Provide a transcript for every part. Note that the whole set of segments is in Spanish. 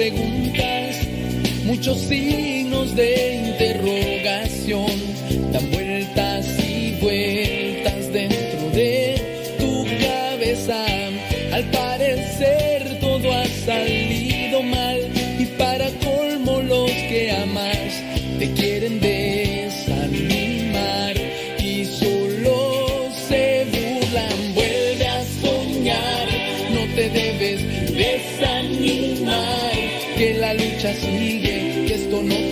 preguntas, muchos signos de interrogación, sigue, que esto no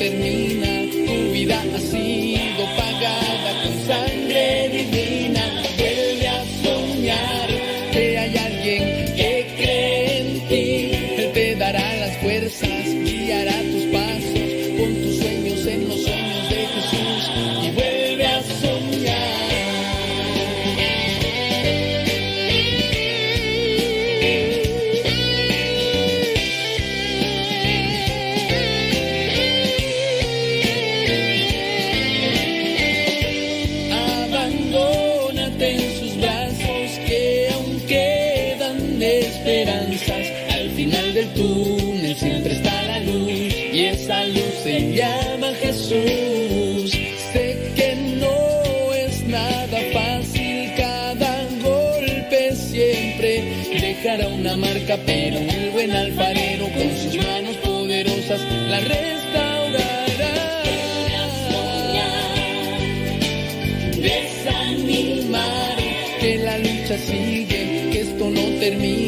pero el buen alfarero con sus manos poderosas la restaurará. desanimar, que la lucha sigue, que esto no termina,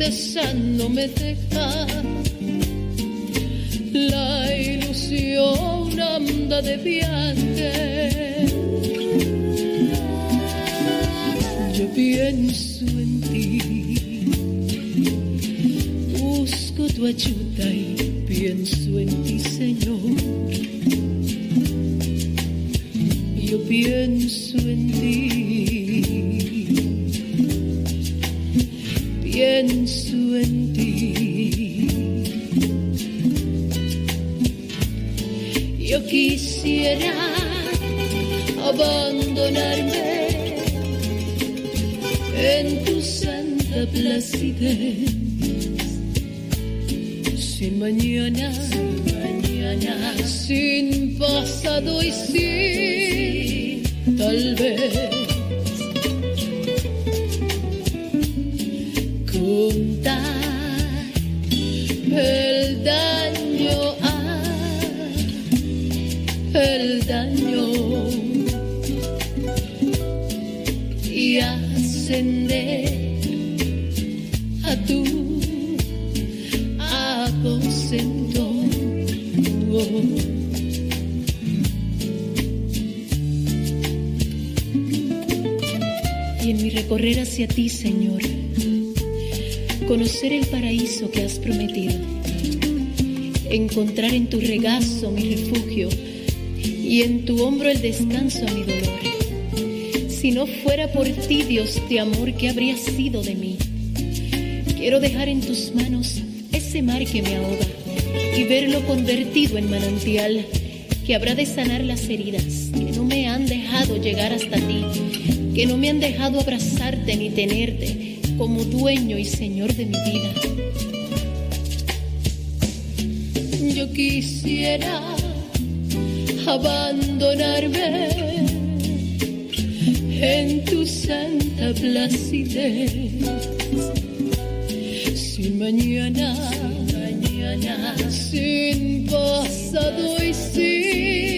tristeza no me deja. La ilusión anda de viaje. Yo pienso en ti, busco tu ayuda y pienso en ti, Señor. Yo pienso en ti Pienso en ti. Yo quisiera abandonarme en tu santa placidez sin mañana, sin mañana, sin pasado y sin tal vez. Daño, el daño y ascender a tu y en mi recorrer hacia ti, Señor, conocer el paraíso que has prometido, encontrar en tu regazo mi refugio y en tu hombro el descanso a mi dolor. Si no fuera por ti, Dios de amor, ¿qué habría sido de mí? Quiero dejar en tus manos ese mar que me ahoga y verlo convertido en manantial que habrá de sanar las heridas que no me han dejado llegar hasta ti, que no me han dejado abrazarte ni tenerte como dueño y señor de mi vida. Quisiera abandonarme en tu santa placidez. Sin mañana sin pasado y sin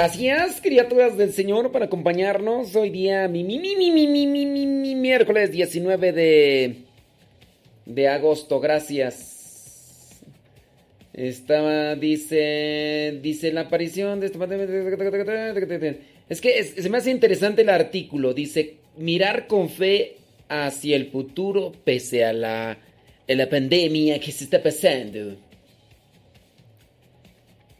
Gracias, criaturas del Señor, por acompañarnos. Hoy día, mi, mi, mi, mi, mi, mi, mi, mi, mi, miércoles 19 de, de agosto. Gracias. Estaba, dice, dice la aparición de este... Es que es- se me hace interesante el artículo. Dice, mirar con fe hacia el futuro pese a la, a la pandemia que se está pasando.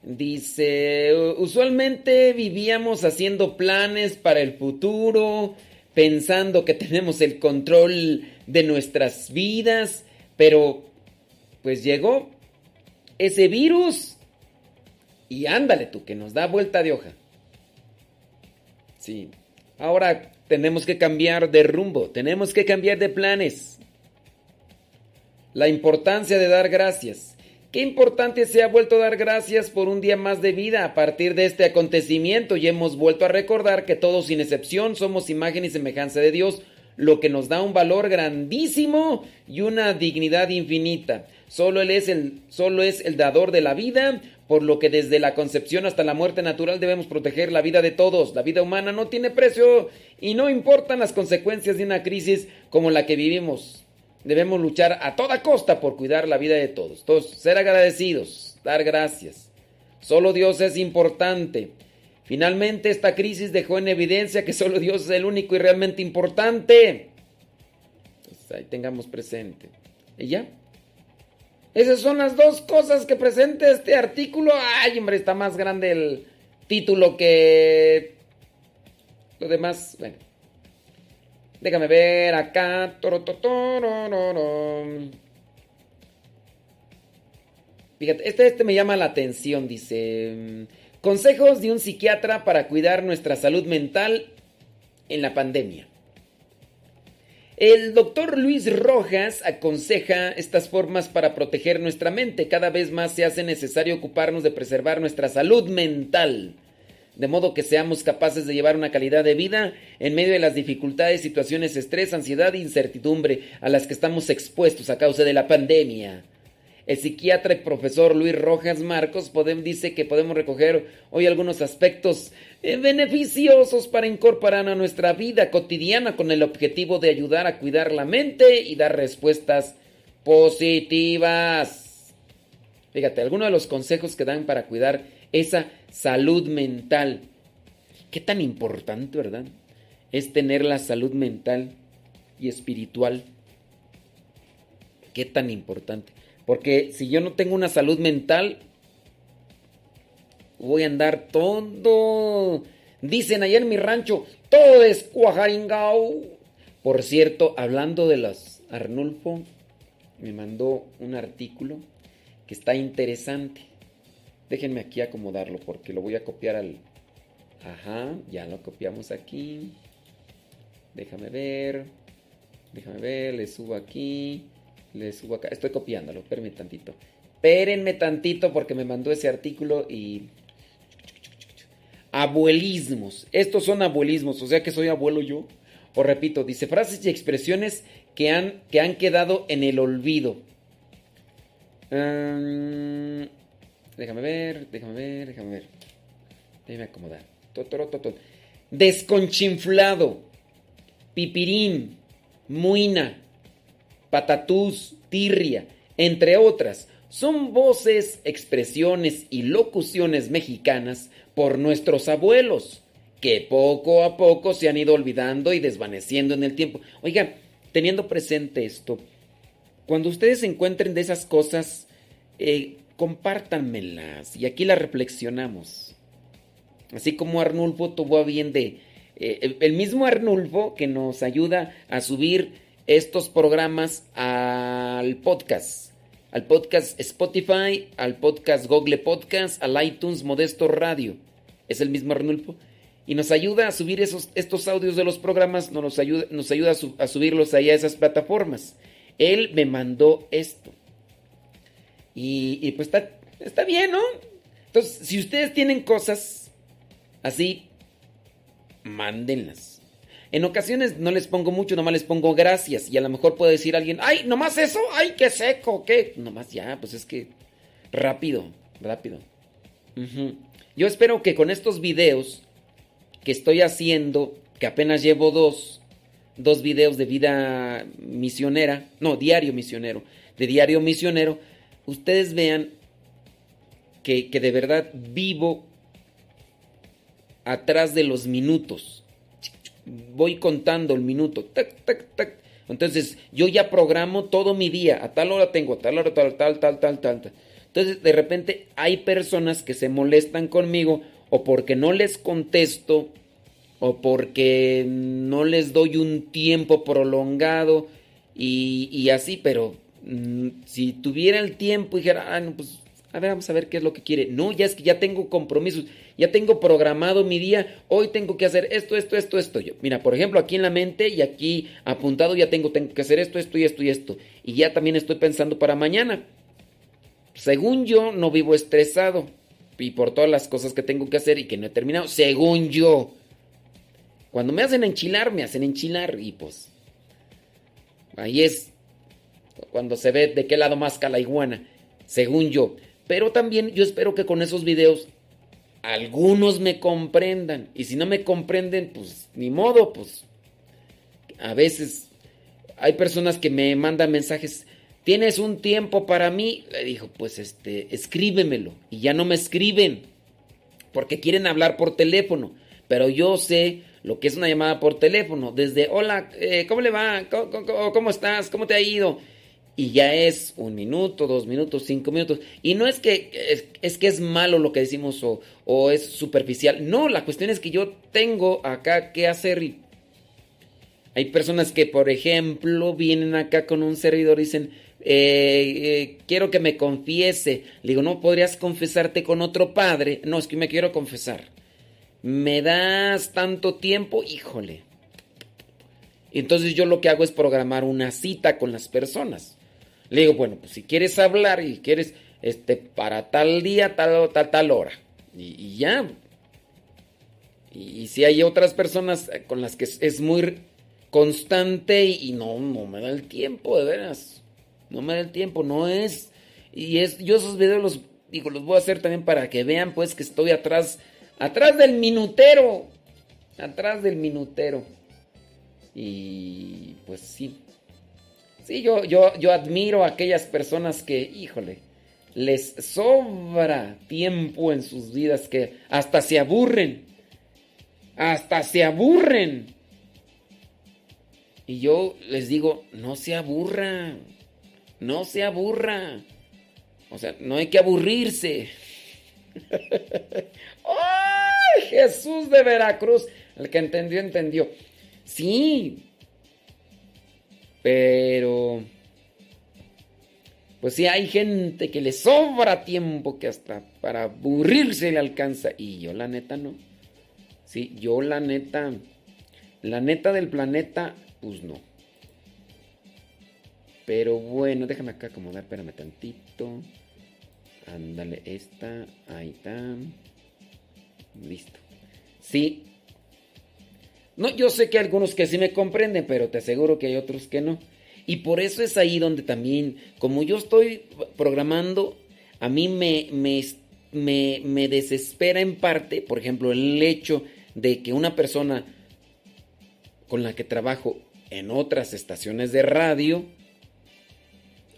Dice, "U- usualmente vivíamos haciendo planes para el futuro, pensando que tenemos el control de nuestras vidas, pero pues llegó ese virus y ándale tú, que nos da vuelta de hoja. Sí, ahora tenemos que cambiar de rumbo, tenemos que cambiar de planes. La importancia de dar gracias. Qué importante se ha vuelto a dar gracias por un día más de vida a partir de este acontecimiento y hemos vuelto a recordar que todos sin excepción somos imagen y semejanza de Dios, lo que nos da un valor grandísimo y una dignidad infinita. Solo él es el solo es el dador de la vida, por lo que desde la concepción hasta la muerte natural debemos proteger la vida de todos. La vida humana no tiene precio y no importan las consecuencias de una crisis como la que vivimos. Debemos luchar a toda costa por cuidar la vida de todos. Todos ser agradecidos, dar gracias. Solo Dios es importante. Finalmente esta crisis dejó en evidencia que solo Dios es el único y realmente importante. Pues ahí tengamos presente. ¿Y ya? Esas son las dos cosas que presenta este artículo. Ay, hombre, está más grande el título que lo demás. Bueno. Déjame ver acá. Toro, to, toro, ro, ro. Fíjate, este, este me llama la atención, dice. Consejos de un psiquiatra para cuidar nuestra salud mental en la pandemia. El doctor Luis Rojas aconseja estas formas para proteger nuestra mente. Cada vez más se hace necesario ocuparnos de preservar nuestra salud mental, de modo que seamos capaces de llevar una calidad de vida en medio de las dificultades, situaciones, estrés, ansiedad e incertidumbre a las que estamos expuestos a causa de la pandemia. El psiquiatra y profesor Luis Rojas Marcos dice que podemos recoger hoy algunos aspectos eh, beneficiosos para incorporar a nuestra vida cotidiana con el objetivo de ayudar a cuidar la mente y dar respuestas positivas. Fíjate, algunos de los consejos que dan para cuidar esa salud mental. Qué tan importante, ¿verdad? Es tener la salud mental y espiritual. Qué tan importante. Porque si yo no tengo una salud mental, voy a andar todo. Dicen allá en mi rancho, todo es cuajaringao. Por cierto, hablando de los Arnulfo, me mandó un artículo que está interesante. Déjenme aquí acomodarlo porque lo voy a copiar al... Ajá, ya lo copiamos aquí. Déjame ver. Déjame ver, le subo aquí. Le subo acá. Estoy copiándolo, espérenme tantito. Espérenme tantito porque me mandó ese artículo y... Abuelismos. Estos son abuelismos, o sea que soy abuelo yo. O repito, dice frases y expresiones que han, que han quedado en el olvido. Déjame ver, déjame ver, déjame ver. Déjame acomodar. Desconchinflado. Pipirín. Muina patatús, tirria, entre otras, son voces, expresiones y locuciones mexicanas por nuestros abuelos, que poco a poco se han ido olvidando y desvaneciendo en el tiempo. Oiga, teniendo presente esto, cuando ustedes encuentren de esas cosas, eh, compártanmelas y aquí las reflexionamos. Así como Arnulfo tuvo a bien de... Eh, el mismo Arnulfo que nos ayuda a subir estos programas al podcast, al podcast Spotify, al podcast Google Podcast, al iTunes Modesto Radio. Es el mismo Arnulfo. Y nos ayuda a subir esos, estos audios de los programas, nos ayuda, nos ayuda a, subirlos ahí a esas plataformas. Él me mandó esto. Y, pues está, está bien, ¿no? Entonces, si ustedes tienen cosas así, mándenlas. En ocasiones no les pongo mucho, nomás les pongo gracias. Y a lo mejor puede decir alguien, ay, nomás eso, ay, qué seco, qué. Nomás ya, pues es que rápido, rápido. Yo espero que con estos videos que estoy haciendo, que apenas llevo dos, dos videos de vida misionera, no, diario misionero, de diario misionero, ustedes vean que, que de verdad vivo atrás de los minutos voy contando el minuto. Entonces, yo ya programo todo mi día. A tal hora tengo, a tal hora, tal, tal, tal, tal, tal. Entonces, de repente hay personas que se molestan conmigo o porque no les contesto o porque no les doy un tiempo prolongado y, así, pero si tuviera el tiempo y dijera, ah, no, pues a ver, vamos a ver qué es lo que quiere. No, ya es que ya tengo compromisos, ya tengo programado mi día, hoy tengo que hacer esto, esto, esto, esto. Yo, mira, por ejemplo, aquí en la mente y aquí apuntado ya tengo, tengo que hacer esto, esto y esto y esto. Y ya también estoy pensando para mañana. Según yo, no vivo estresado y por todas las cosas que tengo que hacer y que no he terminado. Según yo. Cuando me hacen enchilar, me hacen enchilar y pues ahí es cuando se ve de qué lado más la iguana, según yo. Pero también yo espero que con esos videos algunos me comprendan. Y si no me comprenden, pues ni modo, pues a veces hay personas que me mandan mensajes. ¿Tienes un tiempo para mí? Le dijo, pues este, escríbemelo. Y ya no me escriben. Porque quieren hablar por teléfono. Pero yo sé lo que es una llamada por teléfono. Desde, hola, eh, ¿cómo le va? ¿Cómo, estás? ¿Cómo te ha ido? Y ya es un minuto, dos minutos, cinco minutos. Y no es que es, que es malo lo que decimos o, o, es superficial. No, la cuestión es que yo tengo acá que hacer. hay personas que, por ejemplo, vienen acá con un servidor y dicen, eh, quiero que me confiese. Le digo, no, podrías confesarte con otro padre. No, es que me quiero confesar. ¿Me das tanto tiempo? Híjole. Entonces yo lo que hago es programar una cita con las personas. Le digo, bueno, pues si quieres hablar y quieres, este, para tal día, tal, tal, tal hora. Y, ya. Y, si hay otras personas con las que es, muy constante y, no, no me da el tiempo, de veras. No me da el tiempo, no es. Y es, yo esos videos los, digo, los voy a hacer también para que vean pues que estoy atrás, atrás del minutero. Atrás del minutero. Y pues sí. Sí, yo, yo, yo admiro a aquellas personas que, híjole, les sobra tiempo en sus vidas que hasta se aburren. Hasta se aburren. Y yo les digo, no se aburra. No se aburra. O sea, no hay que aburrirse. ¡Ay, Jesús de Veracruz! El que entendió, entendió. Sí. Pero... Pues sí, hay gente que le sobra tiempo que hasta para aburrirse le alcanza. Y yo la neta no. Sí, yo la neta... La neta del planeta, pues no. Pero bueno, déjame acá acomodar, espérame tantito. Ándale, esta, ahí está. Listo. Sí, no, yo sé que hay algunos que sí me comprenden, pero te aseguro que hay otros que no. Y por eso es ahí donde también, como yo estoy programando, a mí me, me, me, desespera en parte, por ejemplo, el hecho de que una persona con la que trabajo en otras estaciones de radio,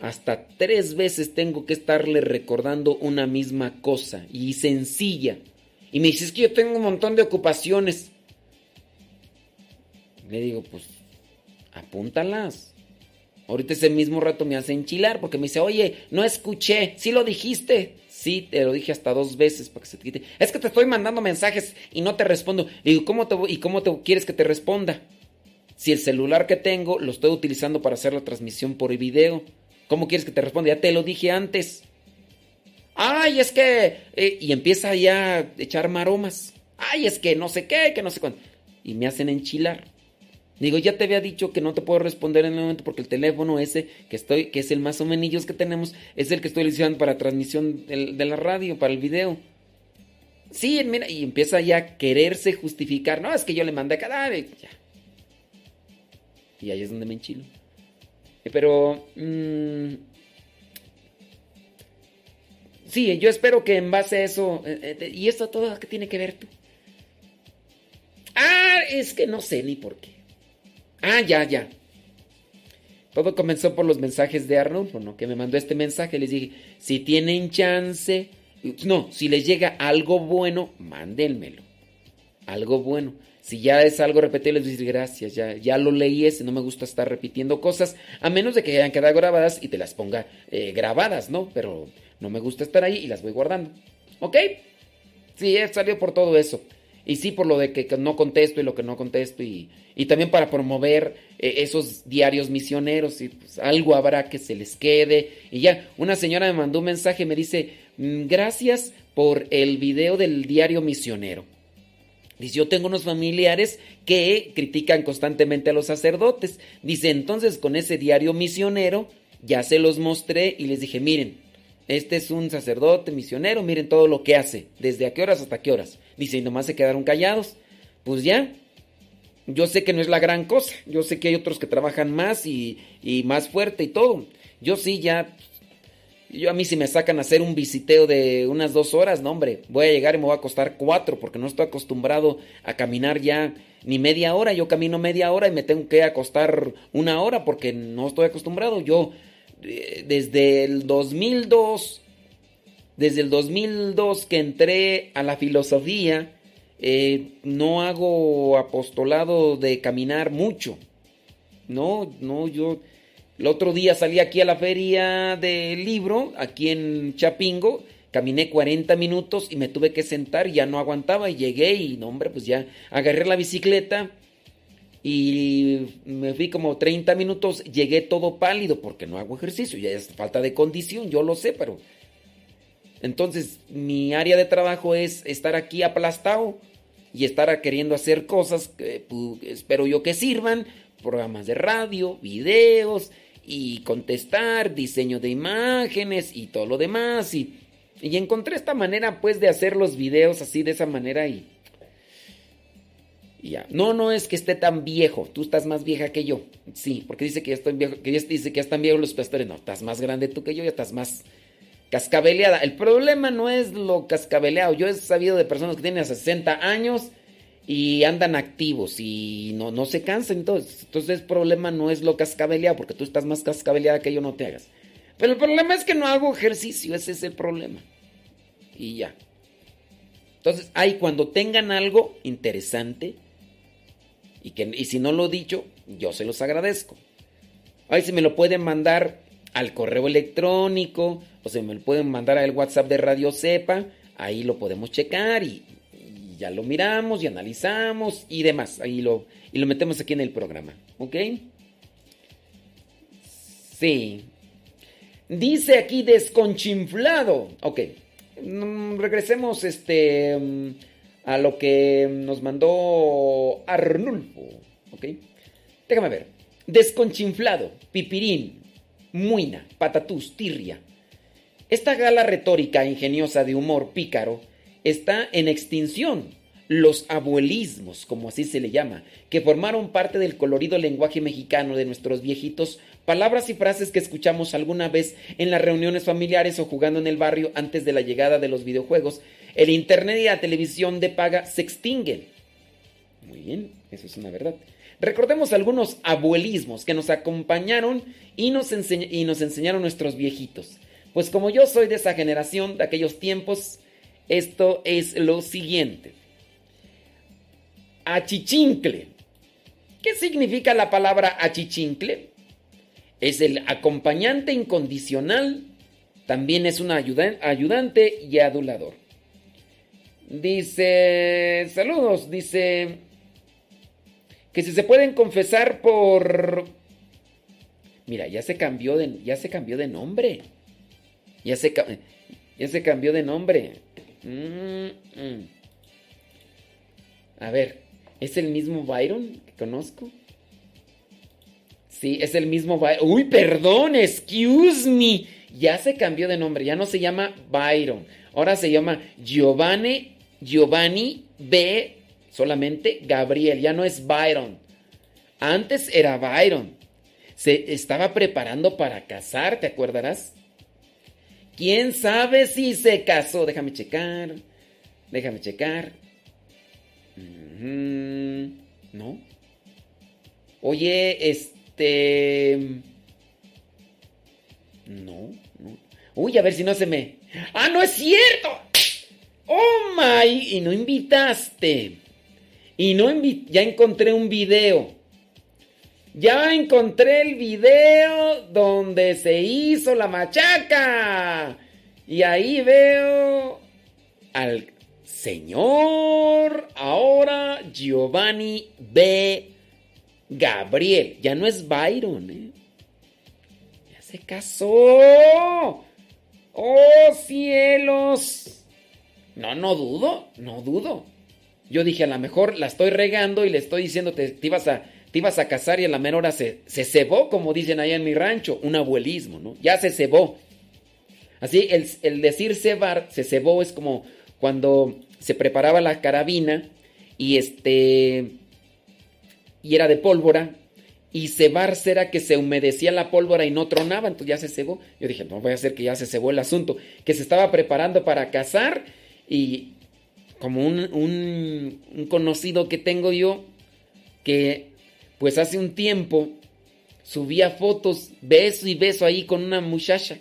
hasta tres veces tengo que estarle recordando una misma cosa y sencilla. Y me dices que yo tengo un montón de ocupaciones. Le digo, pues, apúntalas. Ahorita ese mismo rato me hace enchilar porque me dice, oye, no escuché, sí lo dijiste. Sí, te lo dije hasta dos veces para que se te quite. Es que te estoy mandando mensajes y no te respondo. Le digo, ¿cómo te, ¿y cómo te quieres que te responda? Si el celular que tengo lo estoy utilizando para hacer la transmisión por video, ¿cómo quieres que te responda? Ya te lo dije antes. Ay, es que... Eh", y empieza ya a echar maromas. Ay, es que no sé qué, que no sé cuándo. Y me hacen enchilar. Digo, ya te había dicho que no te puedo responder en el momento porque el teléfono ese que estoy, que es el más o menos que tenemos, es el que estoy utilizando para transmisión de la radio, para el video. Sí, mira, y empieza ya a quererse justificar. No, es que yo le mandé cada vez. Ya. Y ahí es donde me enchilo. Eh, pero... Mm, sí, yo espero que en base a eso... Eh, eh, ¿Y esto todo qué tiene que ver tú? Ah, es que no sé ni por qué. Ah, ya, ya. Todo comenzó por los mensajes de Arnulfo, ¿no? Que me mandó este mensaje. Les dije, si tienen chance, no, si les llega algo bueno, mándenmelo. Algo bueno. Si ya es algo repetido, les digo gracias, ya, ya lo leí ese, no me gusta estar repitiendo cosas, a menos de que hayan quedado grabadas y te las ponga eh, grabadas, ¿no? Pero no me gusta estar ahí y las voy guardando. ¿Ok? Sí, he salido por todo eso. Y sí, por lo de que no contesto y lo que no contesto. Y, también para promover eh, esos diarios misioneros. Y pues algo habrá que se les quede. Y ya, una señora me mandó un mensaje y me dice, mm, gracias por el video del diario misionero. Dice, yo tengo unos familiares que critican constantemente a los sacerdotes. Dice, entonces con ese diario misionero ya se los mostré y les dije, miren, este es un sacerdote misionero, miren todo lo que hace, desde a qué horas hasta qué horas. Dice, y nomás se quedaron callados. Pues ya, yo sé que no es la gran cosa, yo sé que hay otros que trabajan más y, más fuerte y todo. Yo sí ya, yo a mí si me sacan a hacer un visiteo de unas dos horas, no hombre, voy a llegar y me voy a costar cuatro porque no estoy acostumbrado a caminar ya ni media hora, yo camino media hora y me tengo que acostar una hora porque no estoy acostumbrado. Yo eh, desde el 2002, desde el 2002 que entré a la filosofía, eh, no hago apostolado de caminar mucho. No, no, yo... El otro día salí aquí a la feria del libro, aquí en Chapingo, caminé 40 minutos y me tuve que sentar, ya no aguantaba y llegué y no, hombre, pues ya agarré la bicicleta y me fui como 30 minutos, llegué todo pálido porque no hago ejercicio, ya es falta de condición, yo lo sé, pero... Entonces mi área de trabajo es estar aquí aplastado y estar queriendo hacer cosas que espero yo que sirvan, programas de radio, videos y contestar, diseño de imágenes y todo lo demás y, y encontré esta manera pues de hacer los videos así de esa manera y ya. No, no es que esté tan viejo. Tú estás más vieja que yo. Sí, porque dice que ya estoy viejo, que dice que ya están viejos los pastores. No, estás más grande tú que yo, ya estás más cascabeleada. El problema no es lo cascabeleado. Yo he sabido de personas que tienen 60 años y andan activos y no, no se cansan. Entonces, entonces el problema no es lo cascabeleado, porque tú estás más cascabeleada que yo, no te hagas. Pero el problema es que no hago ejercicio, ese es el problema. Y ya. Entonces, ahí cuando tengan algo interesante, y, que, y si no lo he dicho, yo se los agradezco. Ahí si me lo pueden mandar al correo electrónico o se me lo pueden mandar al WhatsApp de Radio Cepa, ahí lo podemos checar y, ya lo miramos y analizamos y demás. Ahí lo, y lo metemos aquí en el programa. ¿Ok? Sí. Dice aquí desconchinflado. Ok. Mm, regresemos este. Mm, a lo que nos mandó Arnulfo. ¿Ok? Déjame ver. Desconchinflado, pipirín, muina, patatús, tirria. Esta gala retórica ingeniosa de humor pícaro está en extinción. Los abuelismos, como así se le llama, que formaron parte del colorido lenguaje mexicano de nuestros viejitos, palabras y frases que escuchamos alguna vez en las reuniones familiares o jugando en el barrio antes de la llegada de los videojuegos, el Internet y la televisión de paga se extinguen. Muy bien, eso es una verdad. Recordemos algunos abuelismos que nos acompañaron y nos, enseñaron nuestros viejitos. Pues como yo soy de esa generación, de aquellos tiempos, esto es lo siguiente. Achichincle. ¿Qué significa la palabra achichincle? Es el acompañante incondicional, también es un ayudante y adulador. Dice, saludos, dice que si se pueden confesar por Mira, ya se cambió de ya se cambió de nombre. Ya se ya se cambió de nombre. Mm, mm. A ver, ¿es el mismo Byron que conozco? Sí, es el mismo Byron. Uy, perdón, excuse me. Ya se cambió de nombre, ya no se llama Byron. Ahora se llama Giovanni Giovanni B. solamente Gabriel, ya no es Byron. Antes era Byron. Se estaba preparando para casar, ¿te acordarás? ¿Quién sabe si se casó? Déjame checar. Déjame checar. ¿No? Oye, este... No, no. Uy, a ver si no se me... ¡Ah, no es cierto! Oh my, y no invitaste. Y no ya encontré un video. Ya encontré el video donde se hizo la machaca. Y ahí veo al señor ahora Giovanni B. Gabriel. Ya no es Byron, ¿eh? Ya se casó. ¡Oh cielos! No, no dudo, no dudo. Yo dije, a lo mejor la estoy regando y le estoy diciendo, te, te ibas, a, te a casar y a la menor se, se cebó, como dicen allá en mi rancho, un abuelismo, ¿no? Ya se cebó. Así, el, el decir cebar, se cebó es como cuando se preparaba la carabina y este y era de pólvora y cebarse era que se humedecía la pólvora y no tronaba, entonces ya se cebó. Yo dije, no voy a hacer que ya se cebó el asunto, que se estaba preparando para cazar y como un, conocido que tengo yo, que pues hace un tiempo subía fotos, beso y beso ahí con una muchacha.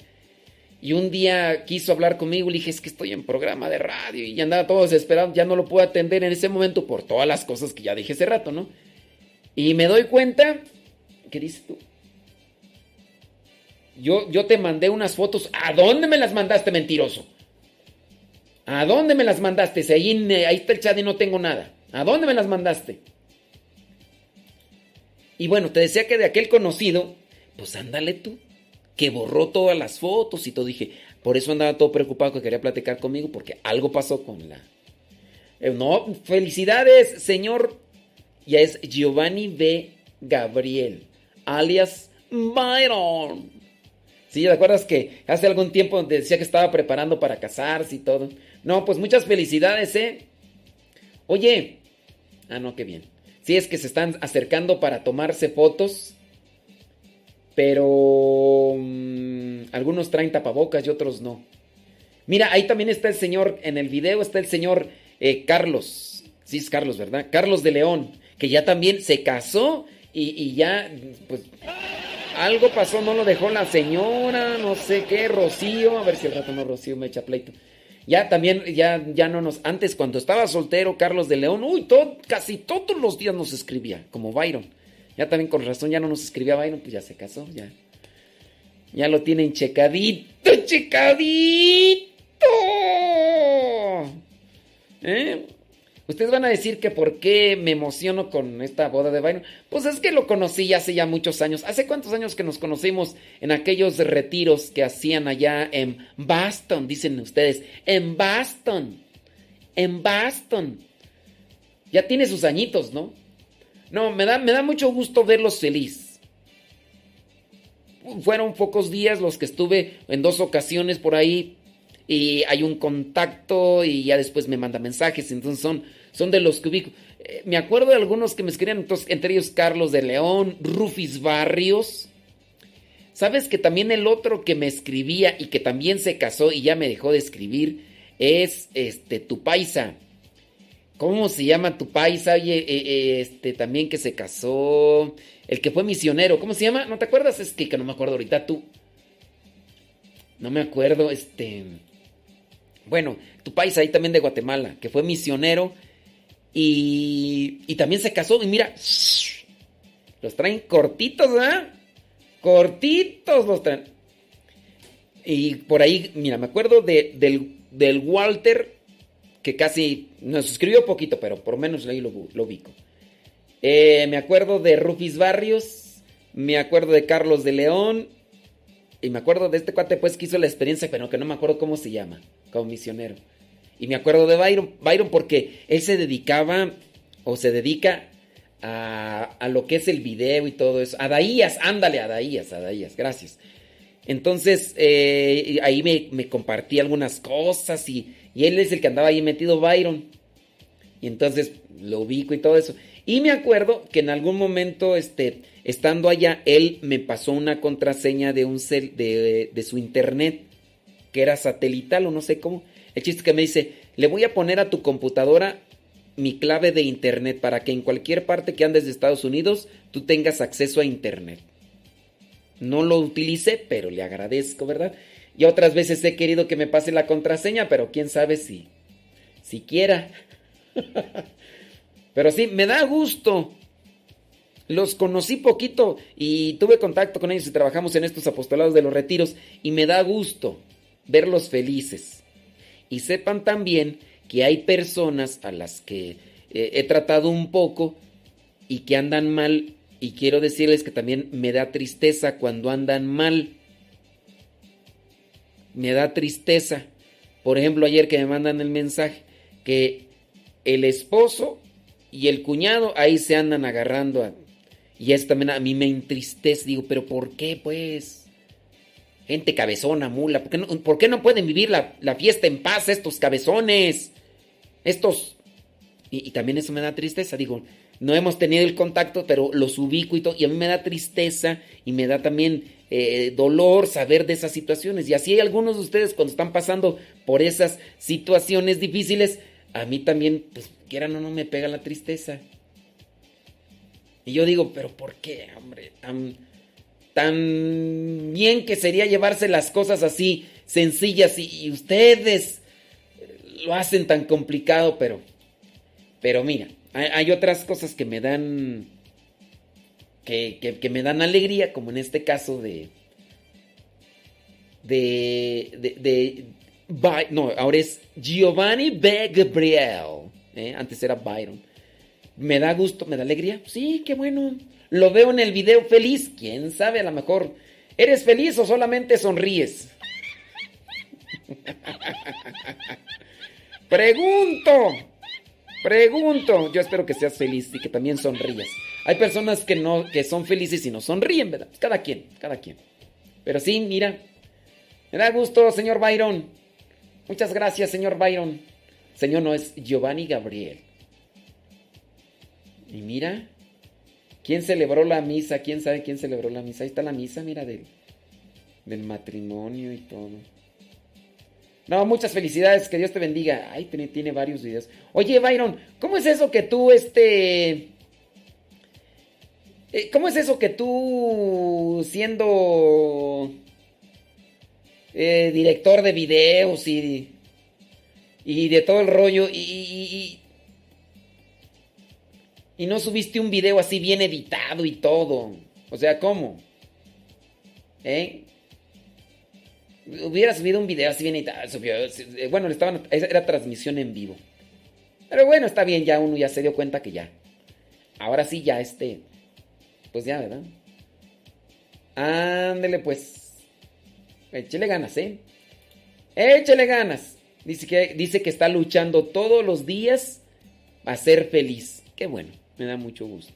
Y un día quiso hablar conmigo, le dije, es que estoy en programa de radio y andaba todo desesperado, ya no lo puedo atender en ese momento por todas las cosas que ya dije hace rato, ¿no? Y me doy cuenta, ¿qué dices tú? Yo, yo te mandé unas fotos, ¿a dónde me las mandaste, mentiroso? ¿A dónde me las mandaste? Si ahí, ahí está el chat y no tengo nada. ¿A dónde me las mandaste? Y bueno, te decía que de aquel conocido, pues ándale tú, que borró todas las fotos y todo. Dije, por eso andaba todo preocupado que quería platicar conmigo, porque algo pasó con la... Eh, no, felicidades, señor. Ya es Giovanni B. Gabriel, alias Byron. Sí, ¿te acuerdas que hace algún tiempo decía que estaba preparando para casarse y todo? No, pues muchas felicidades, ¿eh? Oye, ah, no, qué bien. Sí, es que se están acercando para tomarse fotos, pero mm, algunos traen tapabocas y otros no. Mira, ahí también está el señor, en el video está el señor eh, Carlos. Sí, es Carlos, ¿verdad? Carlos de León, que ya también se casó y, y ya, pues, algo pasó, no lo dejó la señora, no sé qué, Rocío, a ver si el rato no Rocío me echa pleito. Ya también, ya, ya no nos. Antes, cuando estaba soltero, Carlos de León, uy, casi todos los días nos escribía, como Byron. Ya también con razón, ya no nos escribía Byron, pues ya se casó, ya. Ya lo tienen checadito, checadito. ¿Eh? Ustedes van a decir que por qué me emociono con esta boda de Byron. Pues es que lo conocí hace ya muchos años. ¿Hace cuántos años que nos conocimos en aquellos retiros que hacían allá en Boston? Dicen ustedes, en Boston. En Boston. Ya tiene sus añitos, ¿no? No, me da, me da mucho gusto verlos feliz. Fueron pocos días los que estuve en dos ocasiones por ahí y hay un contacto y ya después me manda mensajes, entonces son son de los que ubico. Eh, me acuerdo de algunos que me escribían, entonces, entre ellos Carlos de León, Rufis Barrios. ¿Sabes que también el otro que me escribía y que también se casó y ya me dejó de escribir es este tu paisa? ¿Cómo se llama tu paisa? Oye, eh, eh, este también que se casó, el que fue misionero, ¿cómo se llama? ¿No te acuerdas? Es que, que no me acuerdo ahorita tú. No me acuerdo, este. Bueno, tu paisa ahí también de Guatemala, que fue misionero y, también se casó. Y mira, los traen cortitos, ¿verdad? Cortitos los traen. Y por ahí, mira, me acuerdo de, del, Walter, que casi nos escribió poquito, pero por menos ahí lo, lo ubico. Eh, me acuerdo de Rufis Barrios, me acuerdo de Carlos de León, y me acuerdo de este cuate, pues, que hizo la experiencia, pero que no me acuerdo cómo se llama, como misionero. Y me acuerdo de Byron, Byron porque él se dedicaba o se dedica a, a lo que es el video y todo eso. A Daías, ándale, a Daías, a Daías, gracias. Entonces, eh, ahí me, me, compartí algunas cosas y, y, él es el que andaba ahí metido, Byron. Y entonces lo ubico y todo eso. Y me acuerdo que en algún momento, este, estando allá, él me pasó una contraseña de, un cel, de, de su internet, que era satelital o no sé cómo. El chiste que me dice, le voy a poner a tu computadora mi clave de internet para que en cualquier parte que andes de Estados Unidos tú tengas acceso a internet. No lo utilicé, pero le agradezco, ¿verdad? Y otras veces he querido que me pase la contraseña, pero quién sabe si siquiera. pero sí, me da gusto. Los conocí poquito y tuve contacto con ellos y trabajamos en estos apostolados de los retiros y me da gusto verlos felices. Y sepan también que hay personas a las que eh, he tratado un poco y que andan mal. Y quiero decirles que también me da tristeza cuando andan mal. Me da tristeza. Por ejemplo, ayer que me mandan el mensaje que el esposo y el cuñado ahí se andan agarrando. y eso también a mí me entristece. Digo, pero ¿por qué pues? Gente cabezona, mula. ¿Por qué no, pueden vivir la, fiesta en paz estos cabezones? Estos... Y, también eso me da tristeza. Digo, no hemos tenido el contacto, pero los ubico y todo. Y a mí me da tristeza y me da también eh, dolor saber de esas situaciones. Y así hay algunos de ustedes cuando están pasando por esas situaciones difíciles, a mí también, pues quieran o no, me pega la tristeza. Y yo digo, pero ¿por qué, hombre? Tan tan bien que sería llevarse las cosas así sencillas y, ustedes lo hacen tan complicado, pero, pero mira, hay, otras cosas que me dan, que, que, me dan alegría, como en este caso de, de, de, no, ahora es Giovanni B. Gabriel, ¿eh? antes era Byron. ¿Me da gusto? ¿Me da alegría? Sí, qué bueno. Lo veo en el video feliz. ¿Quién sabe? A lo mejor. ¿Eres feliz o solamente sonríes? Pregunto. Pregunto. Yo espero que seas feliz y que también sonrías. Hay personas que no que son felices y no sonríen, ¿verdad? Cada quien, cada quien. Pero sí, mira. Me da gusto, señor Byron. Muchas gracias, señor Byron. Señor no es Giovanni Gabriel. Y mira, ¿quién celebró la misa? ¿Quién sabe quién celebró la misa? Ahí está la misa, mira, del, del matrimonio y todo. No, muchas felicidades, que Dios te bendiga. Ay, tiene, varios videos. Oye, Byron, ¿cómo es eso que tú, este... Eh, ¿Cómo es eso que tú, siendo eh, director de videos y, y de todo el rollo, y, y, y, no subiste un video así bien editado y todo? O sea, ¿cómo? ¿Eh? Hubiera subido un video así bien editado. Eh, bueno, estaban, era transmisión en vivo. Pero bueno, está bien, ya uno ya se dio cuenta que ya. Ahora sí, ya este pues ya, ¿verdad? Ándele pues. Échele ganas, ¿eh? Échele ganas. Dice que, dice que está luchando todos los días a ser feliz. Qué bueno, me da mucho gusto.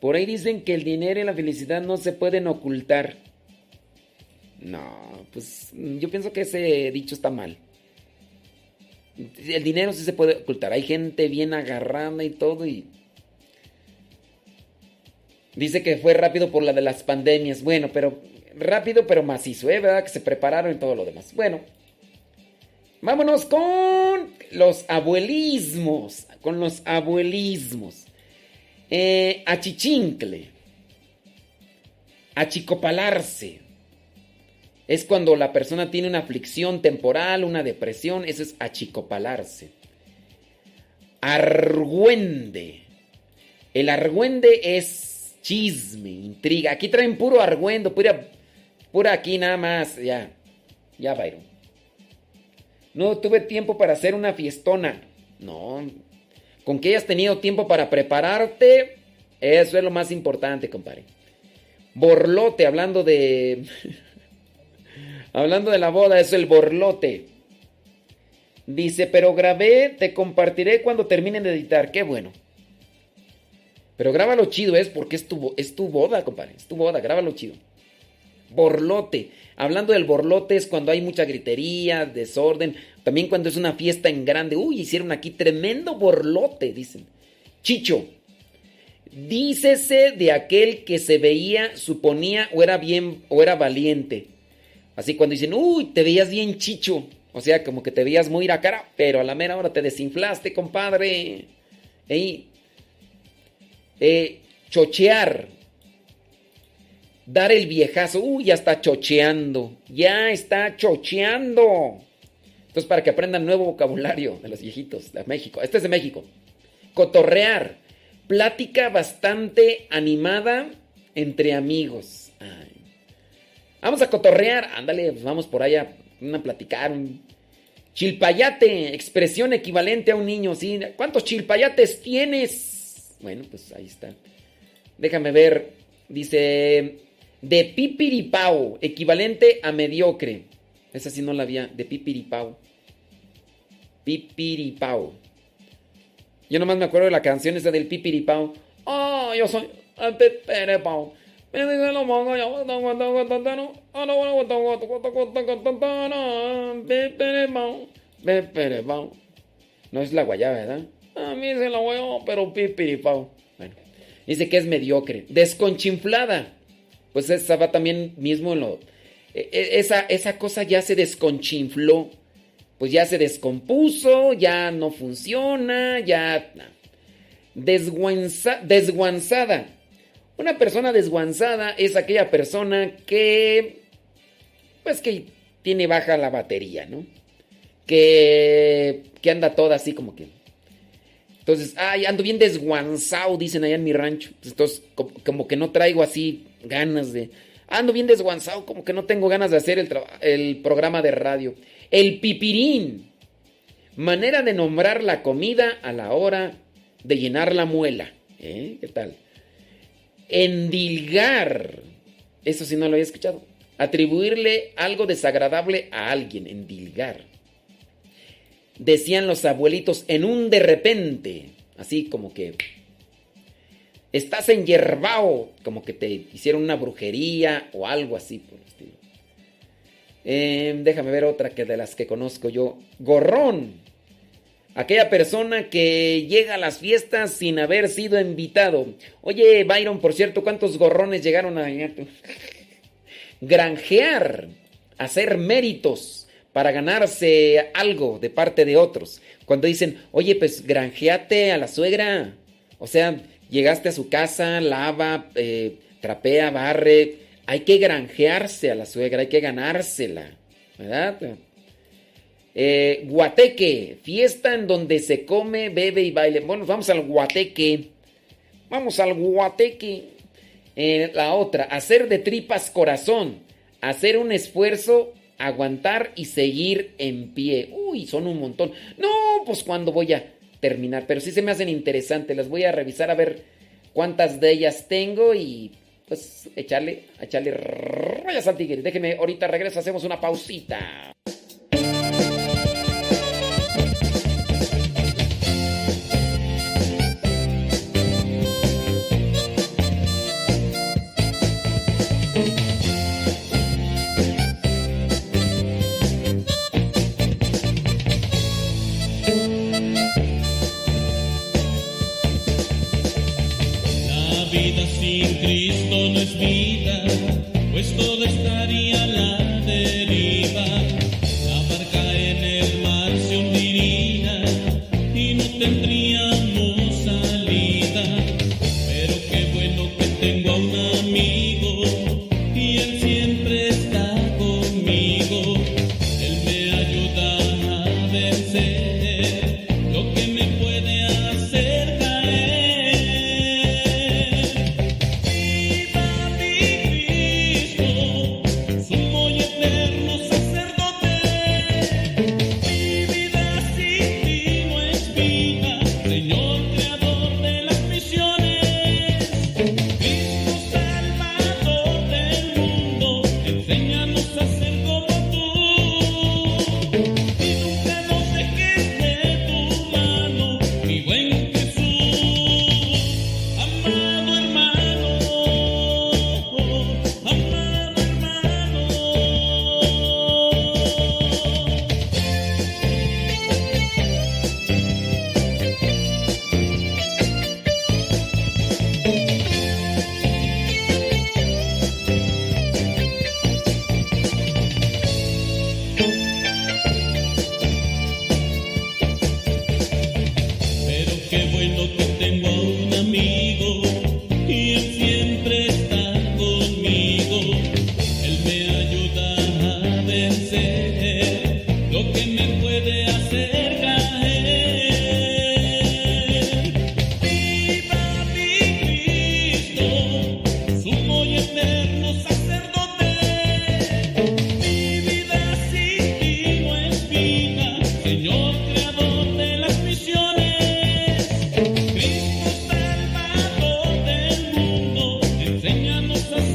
Por ahí dicen que el dinero y la felicidad no se pueden ocultar. No, pues yo pienso que ese dicho está mal. El dinero sí se puede ocultar. Hay gente bien agarrada y todo y Dice que fue rápido por la de las pandemias. Bueno, pero rápido pero macizo, ¿eh? ¿Verdad? Que se prepararon y todo lo demás. Bueno, vámonos con los abuelismos. Con los abuelismos. Eh, achichincle. Achicopalarse. Es cuando la persona tiene una aflicción temporal, una depresión. Eso es achicopalarse. Argüende. El argüende es chisme, intriga. Aquí traen puro argüendo, pura, pura aquí nada más. Ya, ya, Byron. No tuve tiempo para hacer una fiestona. No. Con que hayas tenido tiempo para prepararte, eso es lo más importante, compadre. Borlote, hablando de. hablando de la boda, es el borlote. Dice, pero grabé, te compartiré cuando terminen de editar. Qué bueno. Pero grábalo chido, es porque es tu, es tu boda, compadre. Es tu boda, grábalo chido. Borlote. Hablando del borlote es cuando hay mucha gritería, desorden. También cuando es una fiesta en grande. Uy, hicieron aquí tremendo borlote, dicen. Chicho. Dícese de aquel que se veía, suponía o era bien o era valiente. Así cuando dicen, uy, te veías bien chicho. O sea, como que te veías muy a cara, pero a la mera hora te desinflaste, compadre. Eh, chochear. Dar el viejazo. Uy, ya está chocheando. Ya está chocheando. Entonces, para que aprendan nuevo vocabulario de los viejitos de México. Este es de México. Cotorrear. Plática bastante animada entre amigos. Vamos a cotorrear. Ándale, pues vamos por allá a platicar. Chilpayate, expresión equivalente a un niño. ¿Cuántos chilpayates tienes? Bueno, pues ahí está. Déjame ver. Dice. De pipiripao, equivalente a mediocre. Esa sí no la había. De pipiripao. Pipiripao. Yo nomás me acuerdo de la canción esa del pipiripao. Oh, yo soy el pipiripao. No es la guayaba, ¿verdad? A mí se la voy a, pero pipiripao. Bueno, dice que es mediocre. Desconchinflada. Pues esa va también mismo en lo. E, e, esa, esa cosa ya se desconchinfló. Pues ya se descompuso, ya no funciona, ya. desguanzada. Una persona desguanzada es aquella persona que. Pues que tiene baja la batería, ¿no? Que, que anda toda así como que entonces, ay, ando bien desguanzado, dicen allá en mi rancho. Entonces, como, que no traigo así ganas de... Ando bien desguanzado, como que no tengo ganas de hacer el, programa de radio. El pipirín. Manera de nombrar la comida a la hora de llenar la muela. ¿Eh? ¿Qué tal? Endilgar. Eso sí no lo había escuchado. Atribuirle algo desagradable a alguien. Endilgar. Decían los abuelitos en un de repente. Así como que. Estás en yerbao. Como que te hicieron una brujería o algo así por estilo. Em, déjame ver otra que de las que conozco yo. Gorrón. Aquella persona que llega a las fiestas sin haber sido invitado. Oye, Byron, por cierto, ¿cuántos gorrones llegaron a granjear? Hacer méritos para ganarse algo de parte de otros. Cuando dicen, oye, pues granjeate a la suegra. O sea, llegaste a su casa, lava, eh, trapea, barre. Hay que granjearse a la suegra, hay que ganársela. ¿Verdad? Eh, guateque, fiesta en donde se come, bebe y baile. Bueno, vamos al guateque. Vamos al guateque. Eh, la otra, hacer de tripas corazón. Hacer un esfuerzo, aguantar y seguir en pie. Uy, son un montón. No, pues cuando voy a terminar. Pero sí se me hacen interesantes. Las voy a revisar a ver cuántas de ellas tengo y pues echarle, echarle rayas al tigre. Déjeme, ahorita regreso, hacemos una pausita. Cristo no es vida, pues todo estaría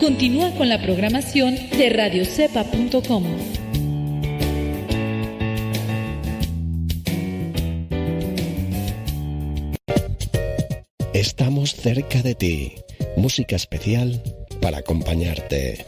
Continúa con la programación de radiocepa.com. Estamos cerca de ti. Música especial para acompañarte.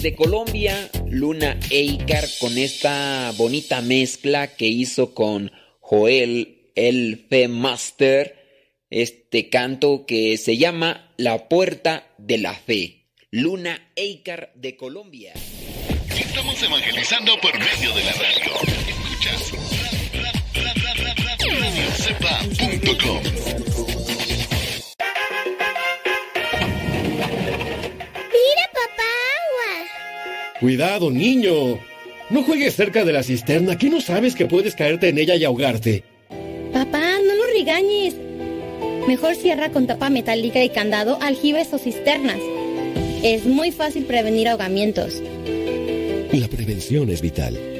Desde Colombia, Luna Eikar con esta bonita mezcla que hizo con Joel el Fe Master, este canto que se llama La Puerta de la Fe. Luna Eikar de Colombia. Estamos evangelizando por medio de la radio. Escuchas Cuidado, niño. No juegues cerca de la cisterna, que no sabes que puedes caerte en ella y ahogarte. Papá, no lo regañes. Mejor cierra con tapa metálica y candado aljibes o cisternas. Es muy fácil prevenir ahogamientos. La prevención es vital.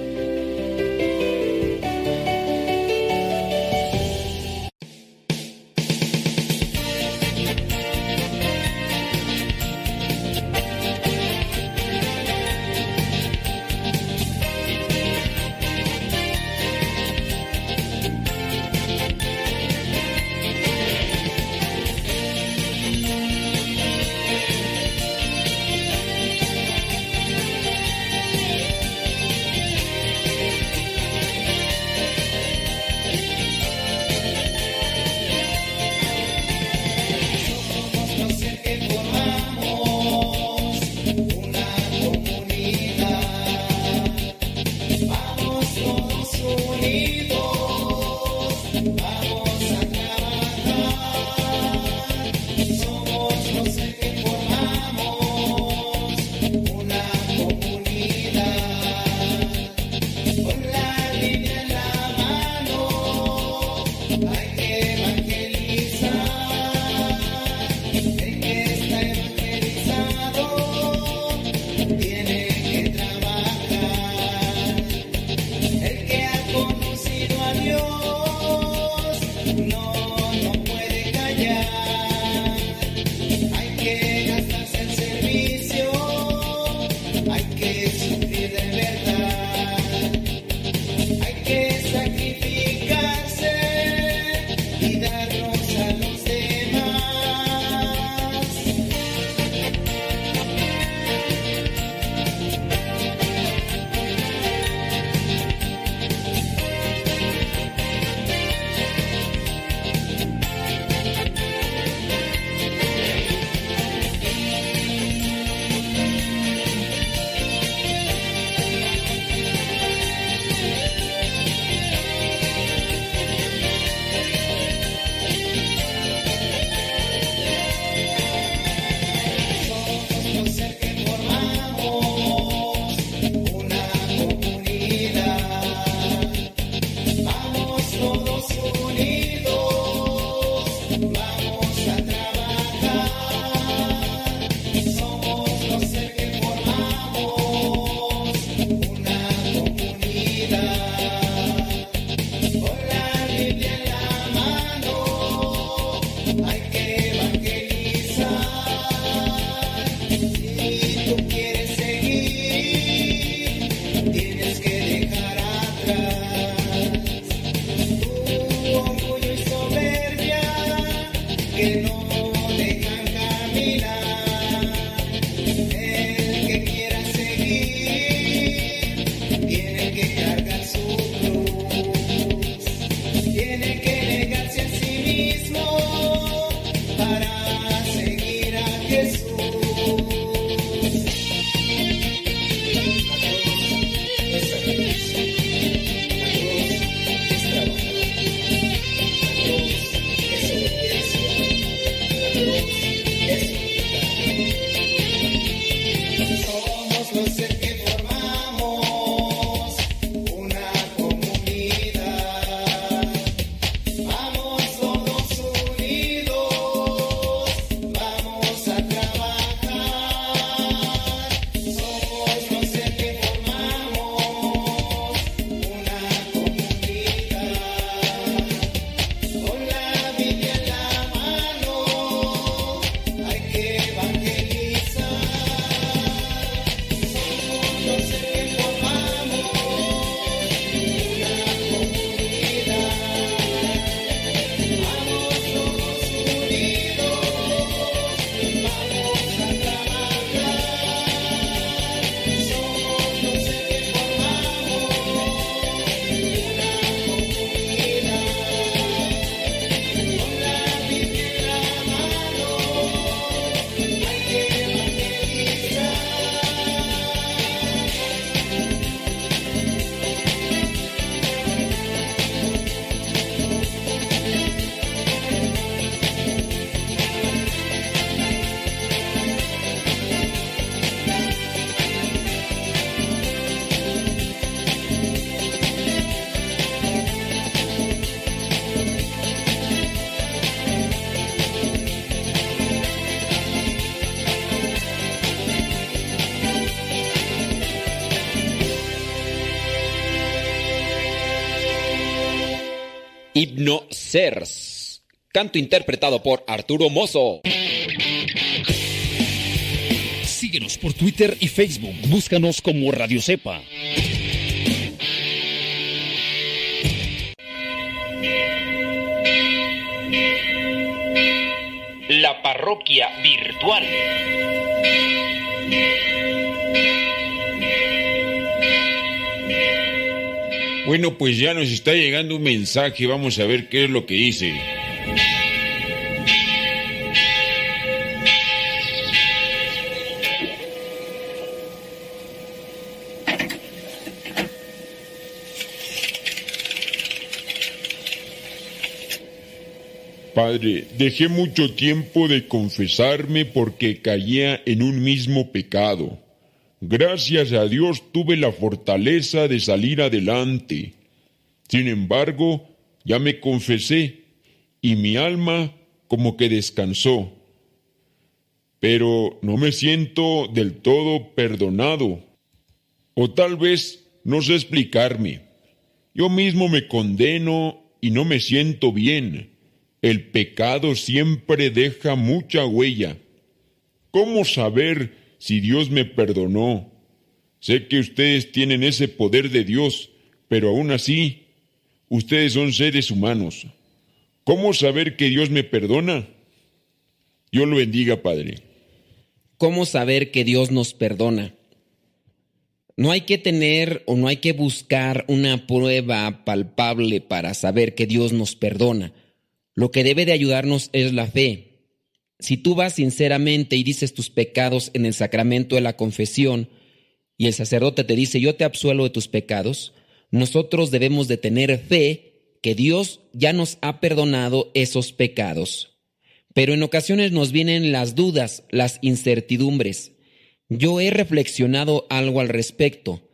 Hipnocers. Canto interpretado por Arturo Mozo. Síguenos por Twitter y Facebook. Búscanos como Radio Cepa. La parroquia virtual. Bueno, pues ya nos está llegando un mensaje, vamos a ver qué es lo que dice. Padre, dejé mucho tiempo de confesarme porque caía en un mismo pecado. Gracias a Dios tuve la fortaleza de salir adelante. Sin embargo, ya me confesé y mi alma como que descansó. Pero no me siento del todo perdonado. O tal vez no sé explicarme. Yo mismo me condeno y no me siento bien. El pecado siempre deja mucha huella. ¿Cómo saber si Dios me perdonó? Sé que ustedes tienen ese poder de Dios, pero aún así, ustedes son seres humanos. ¿Cómo saber que Dios me perdona? Dios lo bendiga, Padre. ¿Cómo saber que Dios nos perdona? No hay que tener o no hay que buscar una prueba palpable para saber que Dios nos perdona. Lo que debe de ayudarnos es la fe. Si tú vas sinceramente y dices tus pecados en el sacramento de la confesión y el sacerdote te dice yo te absuelvo de tus pecados, nosotros debemos de tener fe que Dios ya nos ha perdonado esos pecados. Pero en ocasiones nos vienen las dudas, las incertidumbres. Yo he reflexionado algo al respecto.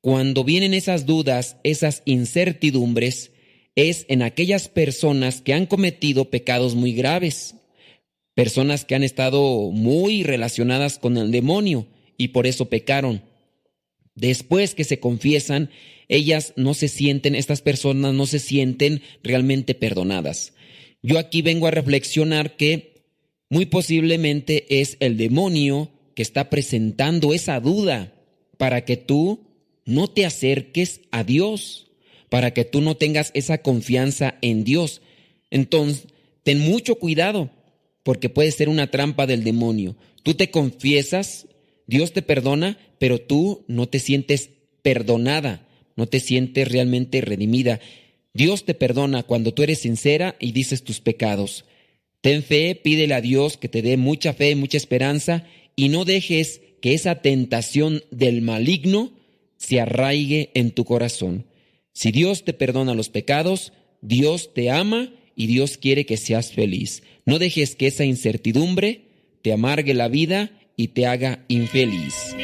Cuando vienen esas dudas, esas incertidumbres, es en aquellas personas que han cometido pecados muy graves, personas que han estado muy relacionadas con el demonio y por eso pecaron. Después que se confiesan, ellas no se sienten, estas personas no se sienten realmente perdonadas. Yo aquí vengo a reflexionar que muy posiblemente es el demonio que está presentando esa duda para que tú no te acerques a Dios para que tú no tengas esa confianza en Dios. Entonces, ten mucho cuidado, porque puede ser una trampa del demonio. Tú te confiesas, Dios te perdona, pero tú no te sientes perdonada, no te sientes realmente redimida. Dios te perdona cuando tú eres sincera y dices tus pecados. Ten fe, pídele a Dios que te dé mucha fe, mucha esperanza y no dejes que esa tentación del maligno se arraigue en tu corazón. Si Dios te perdona los pecados, Dios te ama y Dios quiere que seas feliz. No dejes que esa incertidumbre te amargue la vida y te haga infeliz.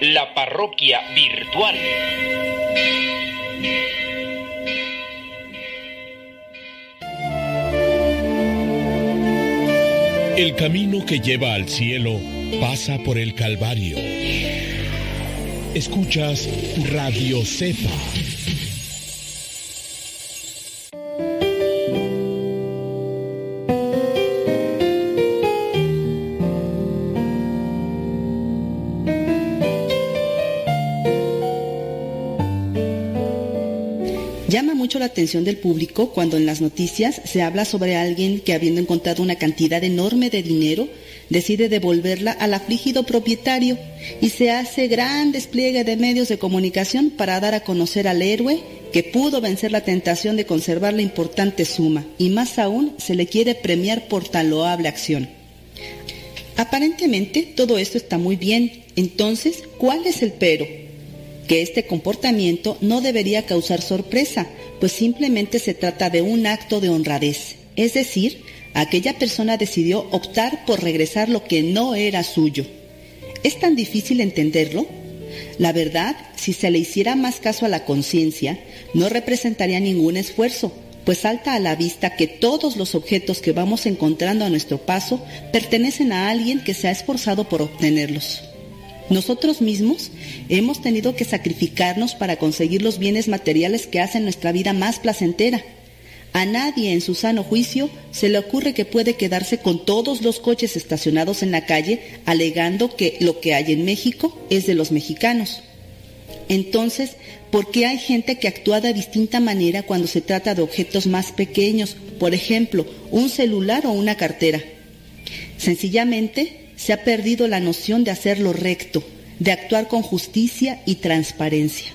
La parroquia virtual. El camino que lleva al cielo pasa por el Calvario. Escuchas Radio Cepa. Llama mucho la atención del público cuando en las noticias se habla sobre alguien que habiendo encontrado una cantidad enorme de dinero, decide devolverla al afligido propietario y se hace gran despliegue de medios de comunicación para dar a conocer al héroe que pudo vencer la tentación de conservar la importante suma y más aún se le quiere premiar por tan loable acción. Aparentemente todo esto está muy bien, entonces, ¿cuál es el pero? Que este comportamiento no debería causar sorpresa, pues simplemente se trata de un acto de honradez, es decir, aquella persona decidió optar por regresar lo que no era suyo. ¿Es tan difícil entenderlo? La verdad, si se le hiciera más caso a la conciencia, no representaría ningún esfuerzo, pues salta a la vista que todos los objetos que vamos encontrando a nuestro paso pertenecen a alguien que se ha esforzado por obtenerlos. Nosotros mismos hemos tenido que sacrificarnos para conseguir los bienes materiales que hacen nuestra vida más placentera. A nadie en su sano juicio se le ocurre que puede quedarse con todos los coches estacionados en la calle alegando que lo que hay en México es de los mexicanos. Entonces, ¿por qué hay gente que actúa de distinta manera cuando se trata de objetos más pequeños, por ejemplo, un celular o una cartera? Sencillamente, se ha perdido la noción de hacer lo recto, de actuar con justicia y transparencia.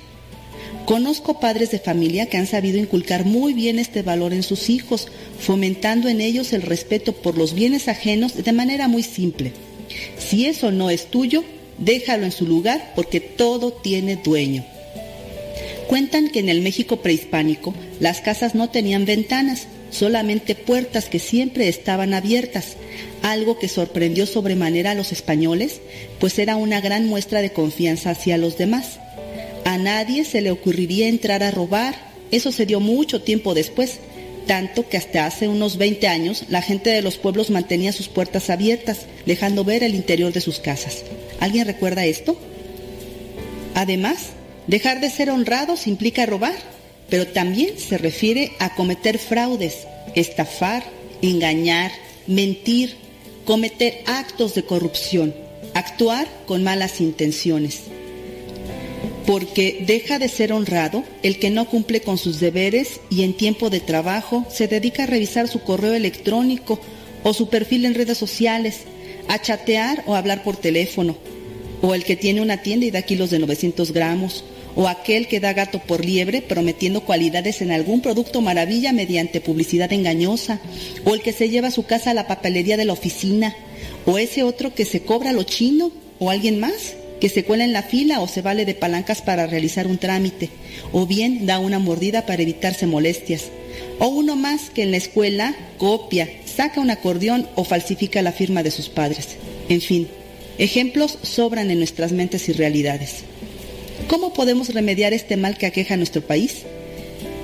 Conozco padres de familia que han sabido inculcar muy bien este valor en sus hijos, fomentando en ellos el respeto por los bienes ajenos de manera muy simple. Si eso no es tuyo, déjalo en su lugar porque todo tiene dueño. Cuentan que en el México prehispánico las casas no tenían ventanas, solamente puertas que siempre estaban abiertas, algo que sorprendió sobremanera a los españoles, pues era una gran muestra de confianza hacia los demás. A nadie se le ocurriría entrar a robar, eso se dio mucho tiempo después, tanto que hasta hace unos 20 años la gente de los pueblos mantenía sus puertas abiertas, dejando ver el interior de sus casas. ¿Alguien recuerda esto? Además, dejar de ser honrados implica robar, pero también se refiere a cometer fraudes, estafar, engañar, mentir, cometer actos de corrupción, actuar con malas intenciones. Porque deja de ser honrado el que no cumple con sus deberes y en tiempo de trabajo se dedica a revisar su correo electrónico o su perfil en redes sociales, a chatear o hablar por teléfono, o el que tiene una tienda y da kilos de 900 gramos, o aquel que da gato por liebre prometiendo cualidades en algún producto maravilla mediante publicidad engañosa, o el que se lleva a su casa a la papelería de la oficina, o ese otro que se cobra lo chino, o alguien más que se cuela en la fila o se vale de palancas para realizar un trámite, o bien da una mordida para evitarse molestias, o uno más que en la escuela copia, saca un acordeón o falsifica la firma de sus padres. En fin, ejemplos sobran en nuestras mentes y realidades. ¿Cómo podemos remediar este mal que aqueja a nuestro país?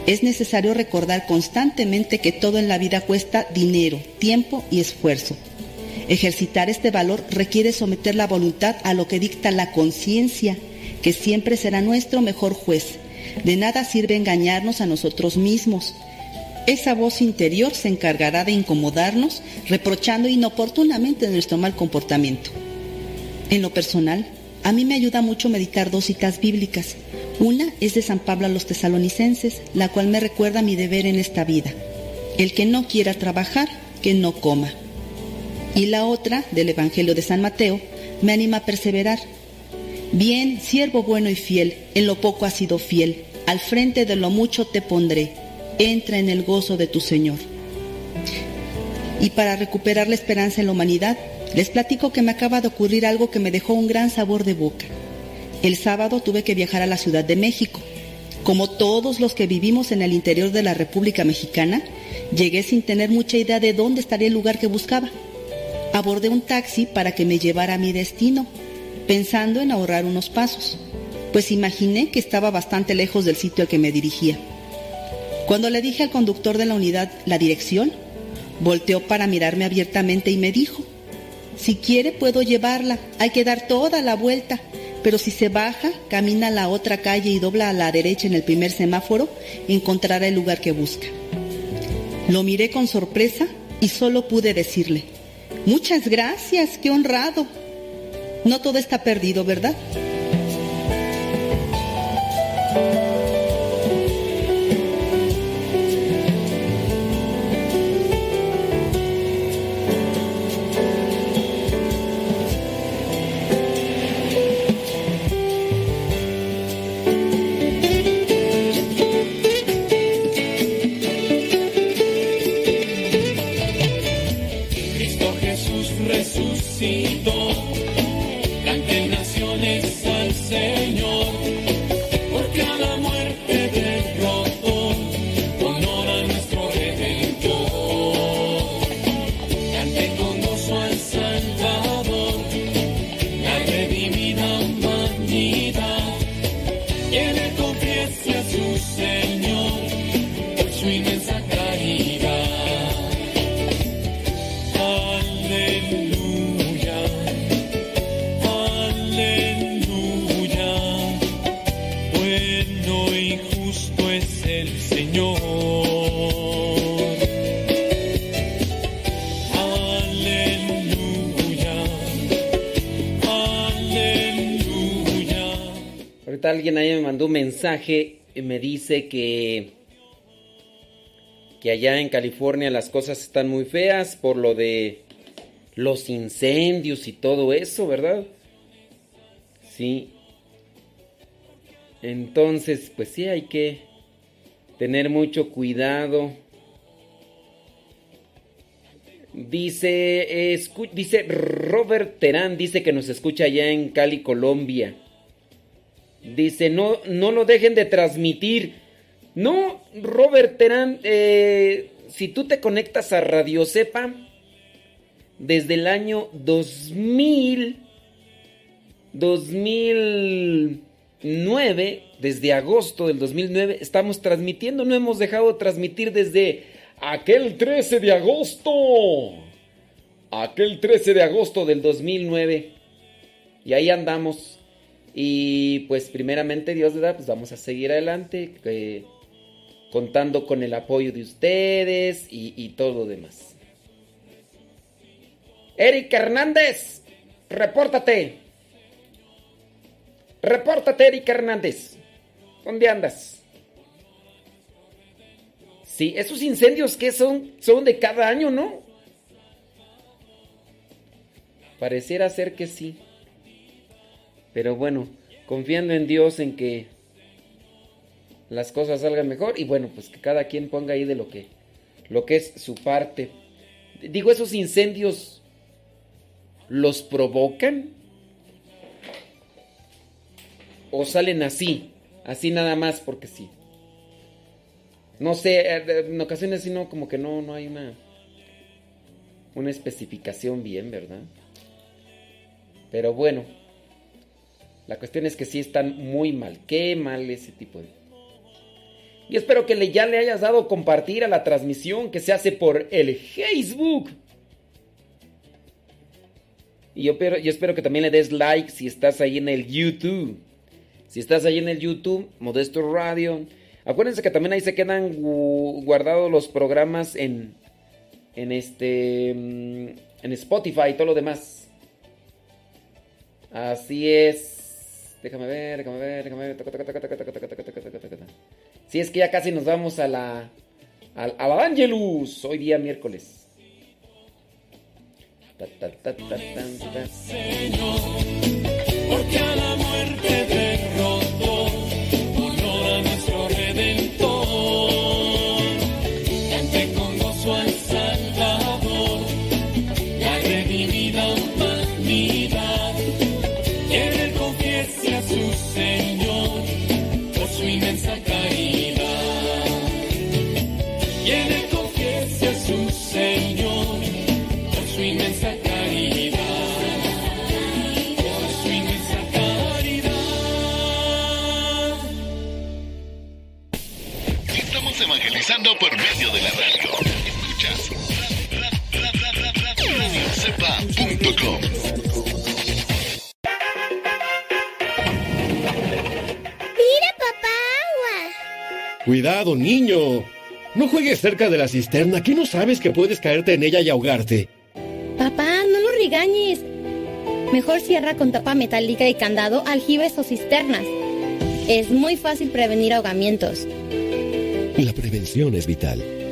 Es necesario recordar constantemente que todo en la vida cuesta dinero, tiempo y esfuerzo. Ejercitar este valor requiere someter la voluntad a lo que dicta la conciencia, que siempre será nuestro mejor juez. De nada sirve engañarnos a nosotros mismos. Esa voz interior se encargará de incomodarnos, reprochando inoportunamente nuestro mal comportamiento. En lo personal, a mí me ayuda mucho meditar dos citas bíblicas. Una es de San Pablo a los tesalonicenses, la cual me recuerda mi deber en esta vida. El que no quiera trabajar, que no coma. Y la otra, del Evangelio de San Mateo, me anima a perseverar. Bien, siervo bueno y fiel, en lo poco has sido fiel, al frente de lo mucho te pondré, entra en el gozo de tu Señor. Y para recuperar la esperanza en la humanidad, les platico que me acaba de ocurrir algo que me dejó un gran sabor de boca. El sábado tuve que viajar a la Ciudad de México. Como todos los que vivimos en el interior de la República Mexicana, llegué sin tener mucha idea de dónde estaría el lugar que buscaba. Abordé un taxi para que me llevara a mi destino, pensando en ahorrar unos pasos, pues imaginé que estaba bastante lejos del sitio al que me dirigía. Cuando le dije al conductor de la unidad la dirección, volteó para mirarme abiertamente y me dijo, si quiere puedo llevarla, hay que dar toda la vuelta, pero si se baja, camina a la otra calle y dobla a la derecha en el primer semáforo, encontrará el lugar que busca. Lo miré con sorpresa y solo pude decirle, muchas gracias, qué honrado. No todo está perdido, ¿verdad? necesito. Alguien ahí me mandó un mensaje y me dice que que allá en California las cosas están muy feas por lo de los incendios y todo eso, ¿verdad? Sí. Entonces, pues sí hay que tener mucho cuidado. Dice, dice Robert Terán, dice que nos escucha allá en Cali, Colombia. Dice, no, no lo dejen de transmitir. No, Robert Terán, eh, si tú te conectas a Radio Cepa, desde el año 2000, 2009, desde agosto del 2009, estamos transmitiendo, no hemos dejado de transmitir desde aquel 13 de agosto. Aquel 13 de agosto del 2009. Y ahí andamos. Y pues primeramente Dios, da, Pues vamos a seguir adelante, eh, contando con el apoyo de ustedes y, y todo lo demás. Eric Hernández, repórtate. Repórtate, Eric Hernández. ¿Dónde andas? Sí, esos incendios que son, son de cada año, ¿no? Pareciera ser que sí. Pero bueno, confiando en Dios en que las cosas salgan mejor y bueno, pues que cada quien ponga ahí de lo que lo que es su parte. Digo, esos incendios los provocan o salen así, así nada más porque sí. No sé, en ocasiones sino como que no, no hay una, una especificación bien, ¿verdad? Pero bueno, la cuestión es que sí están muy mal. Qué mal ese tipo de... Y espero que ya le hayas dado compartir a la transmisión que se hace por el Facebook. Y yo, yo espero que también le des like si estás ahí en el YouTube. Si estás ahí en el YouTube, Modesto Radio. Acuérdense que también ahí se quedan guardados los programas en, en este, mm, en Spotify y todo lo demás. Así es. Déjame ver, déjame ver, déjame ver. Si es que ya casi nos vamos a la, a, a la Angelus, hoy día miércoles. Porque a la muerte por medio de la radio. Escuchas radiocepa.com. Mira, papá, agua. Cuidado, niño. No juegues cerca de la cisterna, que no sabes que puedes caerte en ella y ahogarte. Papá, no lo regañes. Mejor cierra con tapa metálica y candado aljibes o cisternas. Es muy fácil prevenir ahogamientos. La prevención es vital.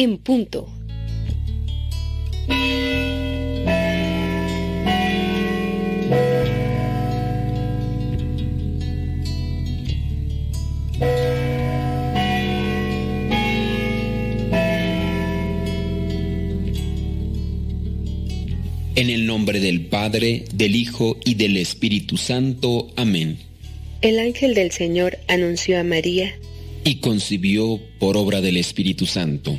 En punto. En el nombre del Padre, del Hijo y del Espíritu Santo. Amén. El ángel del Señor anunció a María, Y concibió por obra del Espíritu Santo.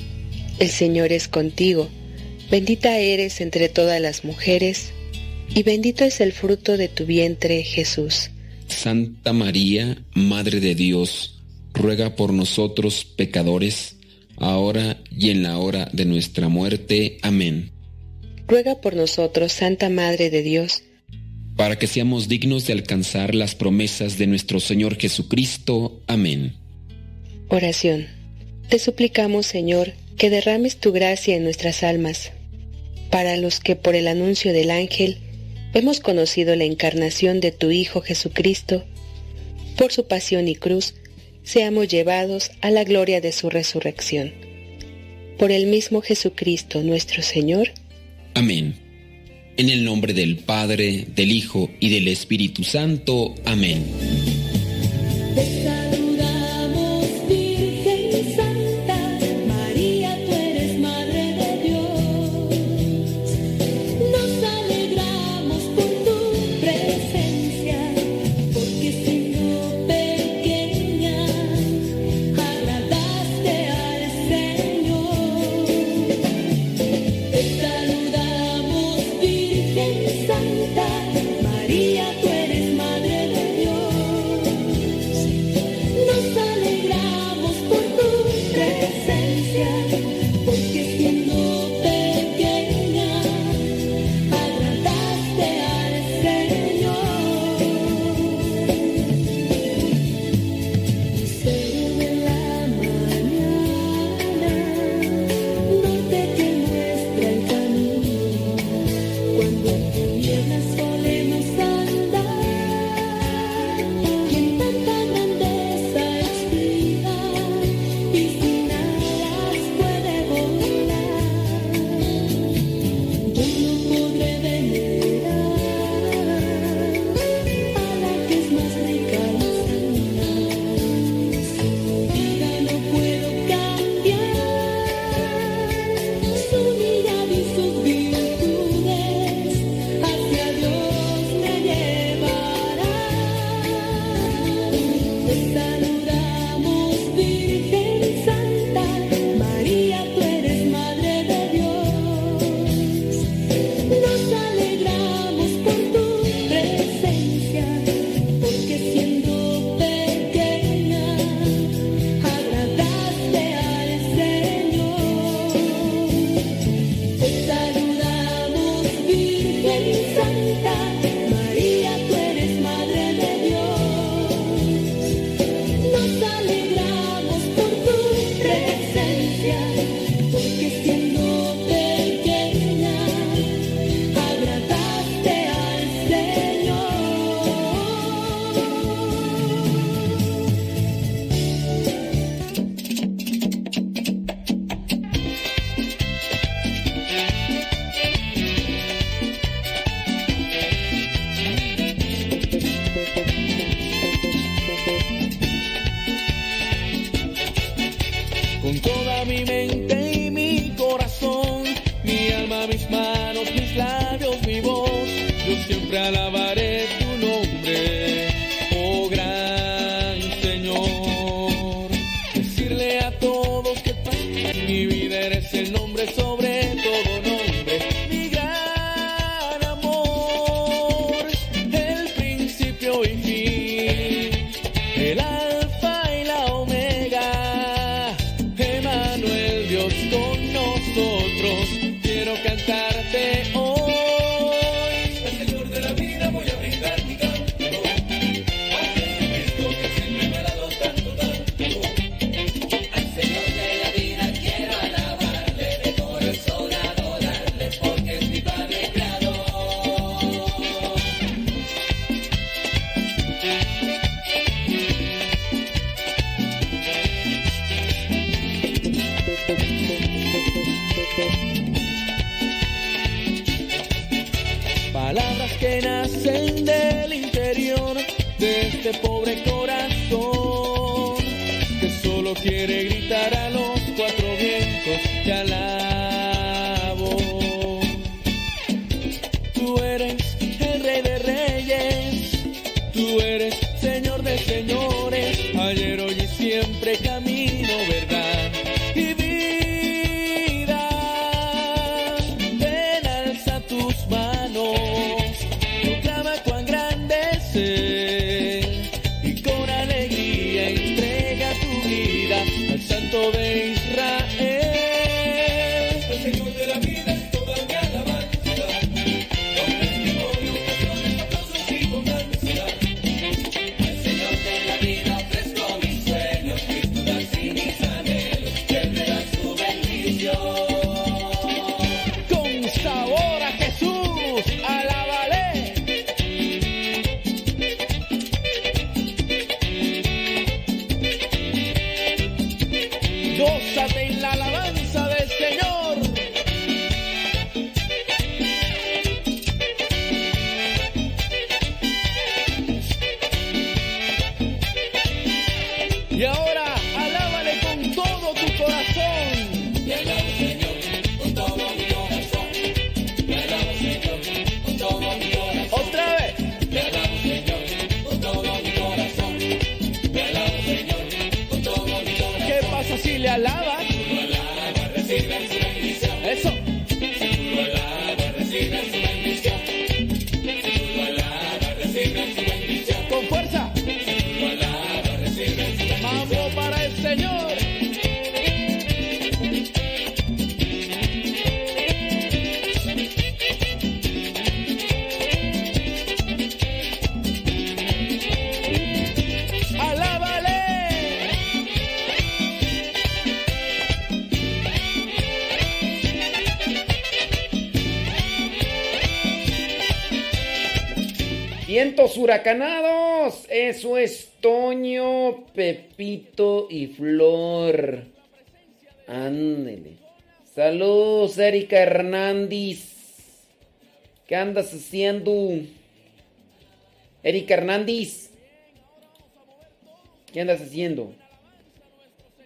el Señor es contigo, bendita eres entre todas las mujeres, y bendito es el fruto de tu vientre Jesús. Santa María, Madre de Dios, ruega por nosotros pecadores, ahora y en la hora de nuestra muerte. Amén. Ruega por nosotros, Santa Madre de Dios, Para que seamos dignos de alcanzar las promesas de nuestro Señor Jesucristo. Amén. Oración. Te suplicamos, Señor, que derrames tu gracia en nuestras almas, para los que por el anuncio del ángel hemos conocido la encarnación de tu Hijo Jesucristo, por su pasión y cruz, seamos llevados a la gloria de su resurrección. Por el mismo Jesucristo nuestro Señor. Amén. En el nombre del Padre, del Hijo y del Espíritu Santo. Amén. Que nacen del interior de este pobre corazón que solo quiere gritar a los cuatro vientos te huracanados. Eso es Toño, Pepito y Flor. Ándele. Saludos, Erika Hernández. ¿Qué andas haciendo? Erika Hernández. ¿Qué andas haciendo?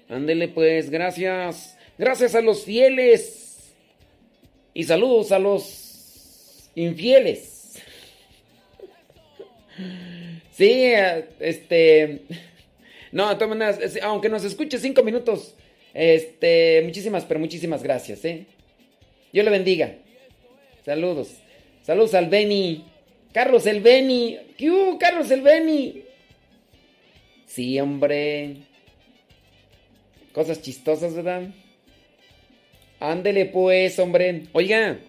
Ándele pues, gracias. Gracias a los fieles. Y saludos a los infieles. Sí, este. No, de todas maneras, aunque nos escuche cinco minutos, este, muchísimas, pero muchísimas gracias, ¿eh? Dios le bendiga. Saludos. Saludos al Beni. Carlos el Beni. ¿Qué hubo, Carlos el Beni? Sí, hombre. Cosas chistosas, ¿verdad? Ándele pues, hombre. Oiga,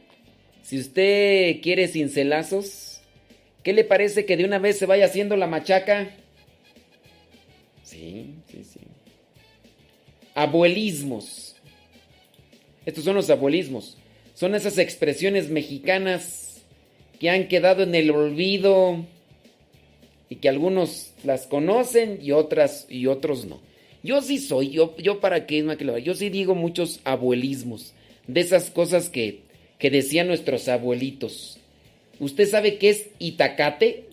si usted quiere cincelazos, ¿qué le parece que de una vez se vaya haciendo la machaca? Sí, sí, sí. Abuelismos. Estos son los abuelismos. Son esas expresiones mexicanas que han quedado en el olvido y que algunos las conocen y otras y otros no. Yo sí soy, yo, yo para qué, yo sí digo muchos abuelismos, de esas cosas que, que decían nuestros abuelitos. ¿Usted sabe qué es itacate?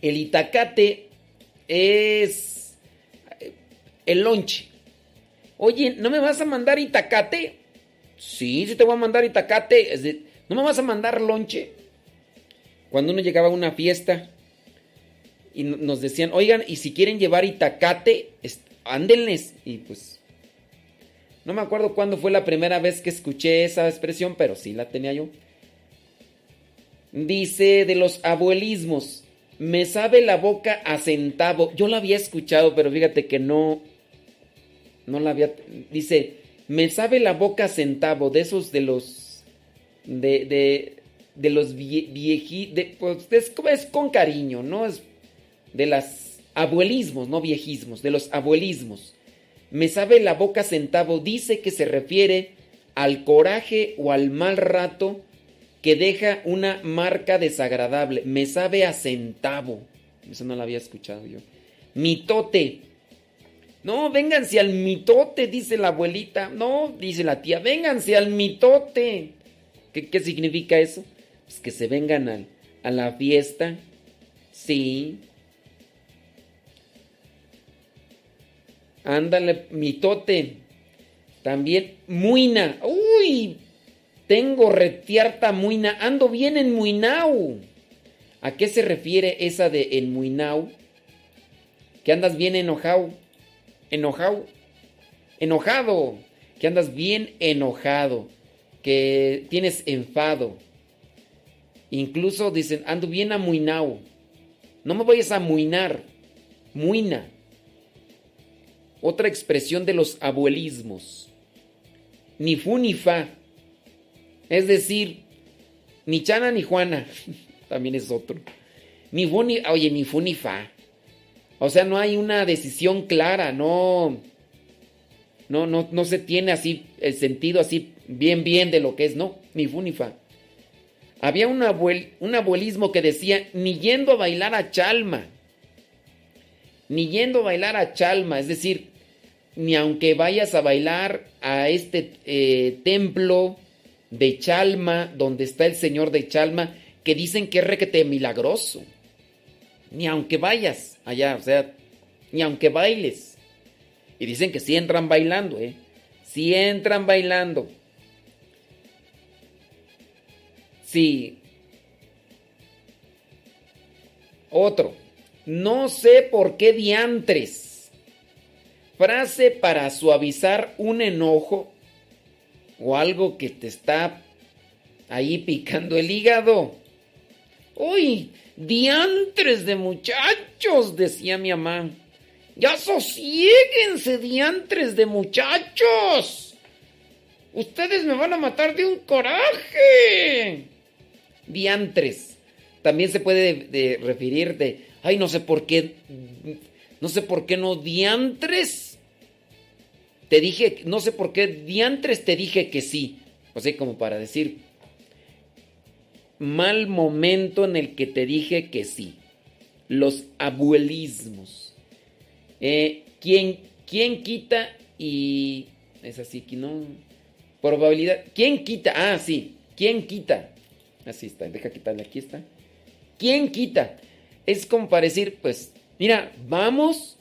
El itacate es eh, el lonche. Oye, ¿no me vas a mandar itacate? Sí, sí te voy a mandar itacate. ¿No me vas a mandar lonche? Cuando uno llegaba a una fiesta y nos decían, oigan, y si quieren llevar itacate, ándenles. Y pues, no me acuerdo cuándo fue la primera vez que escuché esa expresión, pero sí la tenía yo. Dice de los abuelismos, me sabe la boca a centavo. Yo la había escuchado, pero fíjate que no, no la había. Dice, me sabe la boca a centavo, de esos de los, de, de, de los viejitos, pues es, es con cariño, ¿no? Es de las abuelismos, no viejismos, de los abuelismos. Me sabe la boca centavo, dice que se refiere al coraje o al mal rato que deja una marca desagradable. Me sabe a centavo. Eso no lo había escuchado yo. Mitote. No, vénganse al mitote, dice la abuelita. No, dice la tía, vénganse al mitote. ¿Qué, qué significa eso? Pues que se vengan a la fiesta. Sí. Ándale, mitote. También muina. Uy, tengo retiarta muina. Ando bien en muinau. ¿A qué se refiere esa de en muinau? Que andas bien enojado. Enojado. Enojado. Que andas bien enojado. Que tienes enfado. Incluso dicen, ando bien amuinao. No me vayas a muinar. Muina. Otra expresión de los abuelismos. Ni fu ni fa. Es decir, ni Chana ni Juana. También es otro. Ni fu ni. Oye, ni fu fa. O sea, no hay una decisión clara, no. No, no, no se tiene así el sentido así bien, bien de lo que es, no, ni fu fa. Había un, un abuelismo que decía, ni yendo a bailar a Chalma, ni yendo a bailar a Chalma, es decir, ni aunque vayas a bailar a este eh, templo de Chalma, donde está el Señor de Chalma, que dicen que es requete milagroso. Ni aunque vayas allá, o sea, ni aunque bailes. Y dicen que sí entran bailando, ¿eh? Sí entran bailando. Sí. Otro. No sé por qué diantres frase para suavizar un enojo o algo que te está ahí picando el hígado. ¡Uy! Diantres de muchachos, decía mi mamá. Ya sosiéguense, diantres de muchachos. Ustedes me van a matar de un coraje. Diantres. También se puede de, referir de, ay, no sé por qué no sé por qué no diantres. Te dije, no sé por qué diantres te dije que sí. O sea, como para decir, mal momento en el que te dije que sí. Los abuelismos. Eh, ¿quién, ¿Quién quita y... Es así que no... Probabilidad... ¿Quién quita? Ah, sí. ¿Quién quita? Así está. Deja quitarle. Aquí está. ¿Quién quita? Es como para decir, pues, Mira, vamos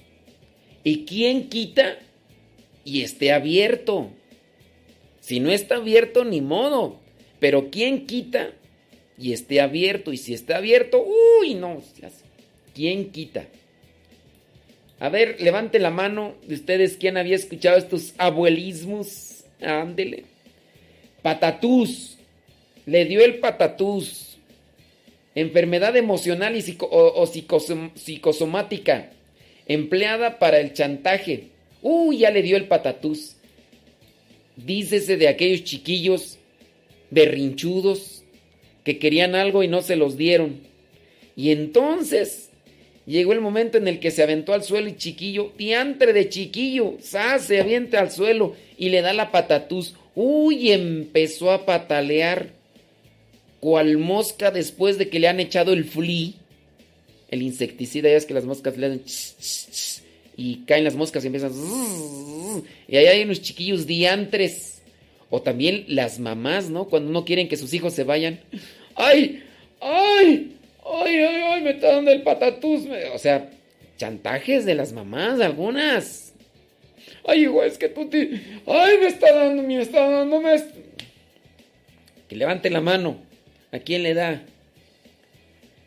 y quién quita y esté abierto. Si no está abierto, ni modo. Pero quién quita y esté abierto. Y si está abierto, uy, no. ¿Quién quita? A ver, levante la mano de ustedes quién había escuchado estos abuelismos. Ándele. Patatús. Le dio el patatús enfermedad emocional y o, psicosomática, empleada para el chantaje. Uy, ya le dio el patatús. Dícese de aquellos chiquillos berrinchudos que querían algo y no se los dieron. Y entonces llegó el momento en el que se aventó al suelo y chiquillo, diantre de chiquillo, se avienta al suelo y le da la patatús. Uy, empezó a patalear cual mosca después de que le han echado el flea, el insecticida, ya es que las moscas le dan y caen las moscas y empiezan y ahí hay unos chiquillos diantres o también las mamás, ¿no? Cuando no quieren que sus hijos se vayan. ¡Ay! ¡Ay! ¡Ay, ay, ay! Me está dando el patatús. O sea, chantajes de las mamás, algunas. Ay, hijo, es que tú te... Ay, me está dando, me está dando, me... Que levante la mano. ¿A quién le da?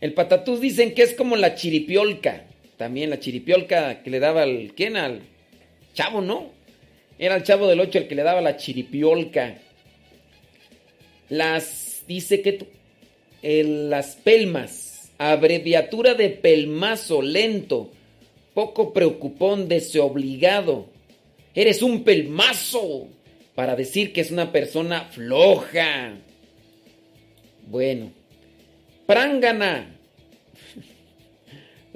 El patatús dicen que es como la chiripiolca. También la chiripiolca que le daba al... ¿Quién? Al chavo, ¿no? Era el chavo del 8 el que le daba la chiripiolca. Las... Dice que... las pelmas. Abreviatura de pelmazo, lento. Poco preocupón, desobligado. Eres un pelmazo. Para decir que es una persona floja. Bueno. Prángana.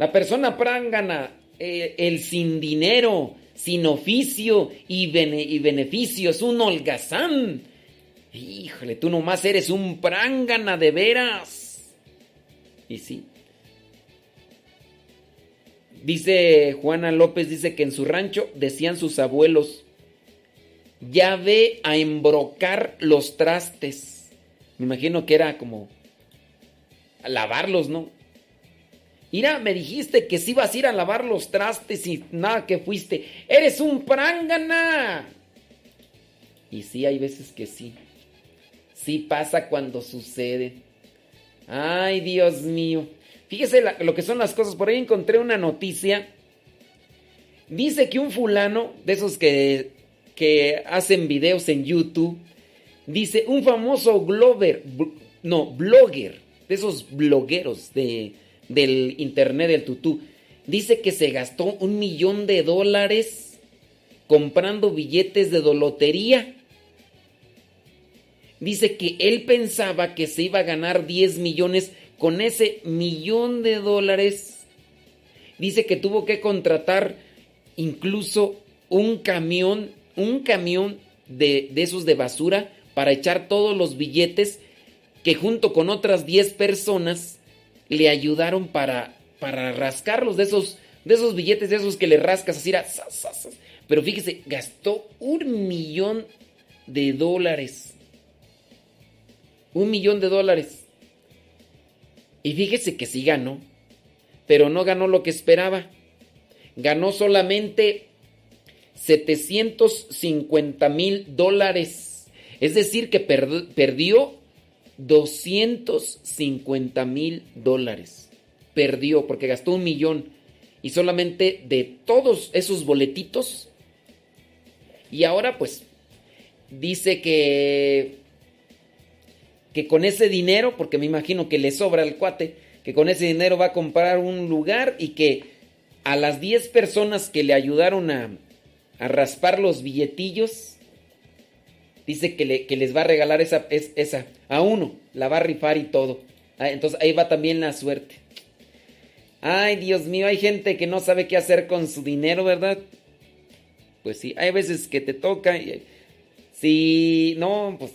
La persona prángana, eh, el sin dinero, sin oficio y, y beneficio, es un holgazán. Híjole, tú nomás eres un prángana de veras. Y sí. Dice Juana López, dice que en su rancho decían sus abuelos, ya ve a embrocar los trastes. Me imagino que era como lavarlos, ¿no? Mira, me dijiste que si ibas a ir a lavar los trastes y nada que fuiste. ¡Eres un prángana! Y sí, hay veces que sí. Sí pasa cuando sucede. Ay, Dios mío. Fíjese lo que son las cosas. Por ahí encontré una noticia. Dice que un fulano, de esos que, que hacen videos en YouTube, dice, un famoso glover, no, blogger, de esos blogueros de del internet del tutú. Dice que se gastó un millón de dólares comprando billetes de lotería. Dice que él pensaba que se iba a ganar 10 millones con ese millón de dólares. Dice que tuvo que contratar incluso un camión, un camión de, de esos de basura para echar todos los billetes que junto con otras 10 personas le ayudaron para, para rascarlos de esos, de esos billetes, de esos que le rascas así. Pero fíjese, gastó un millón de dólares. Un millón de dólares. Y fíjese que sí ganó. Pero no ganó lo que esperaba. Ganó solamente 750 mil dólares. Es decir, que perdió 250 mil dólares. Perdió porque gastó un millón. Y solamente de todos esos boletitos. Y ahora pues dice que... Que con ese dinero, porque me imagino que le sobra al cuate, que con ese dinero va a comprar un lugar y que a las 10 personas que le ayudaron a, a raspar los billetillos, dice que, le, que les va a regalar esa, esa, a uno, la va a rifar y todo. Ah, entonces ahí va también la suerte. Ay, Dios mío, hay gente que no sabe qué hacer con su dinero, ¿verdad? Pues sí, hay veces que te toca. Y, sí, no, pues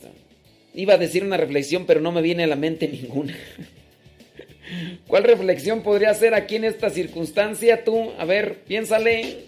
iba a decir una reflexión, pero no me viene a la mente ninguna. ¿Cuál reflexión podría ser aquí en esta circunstancia tú? A ver, piénsale.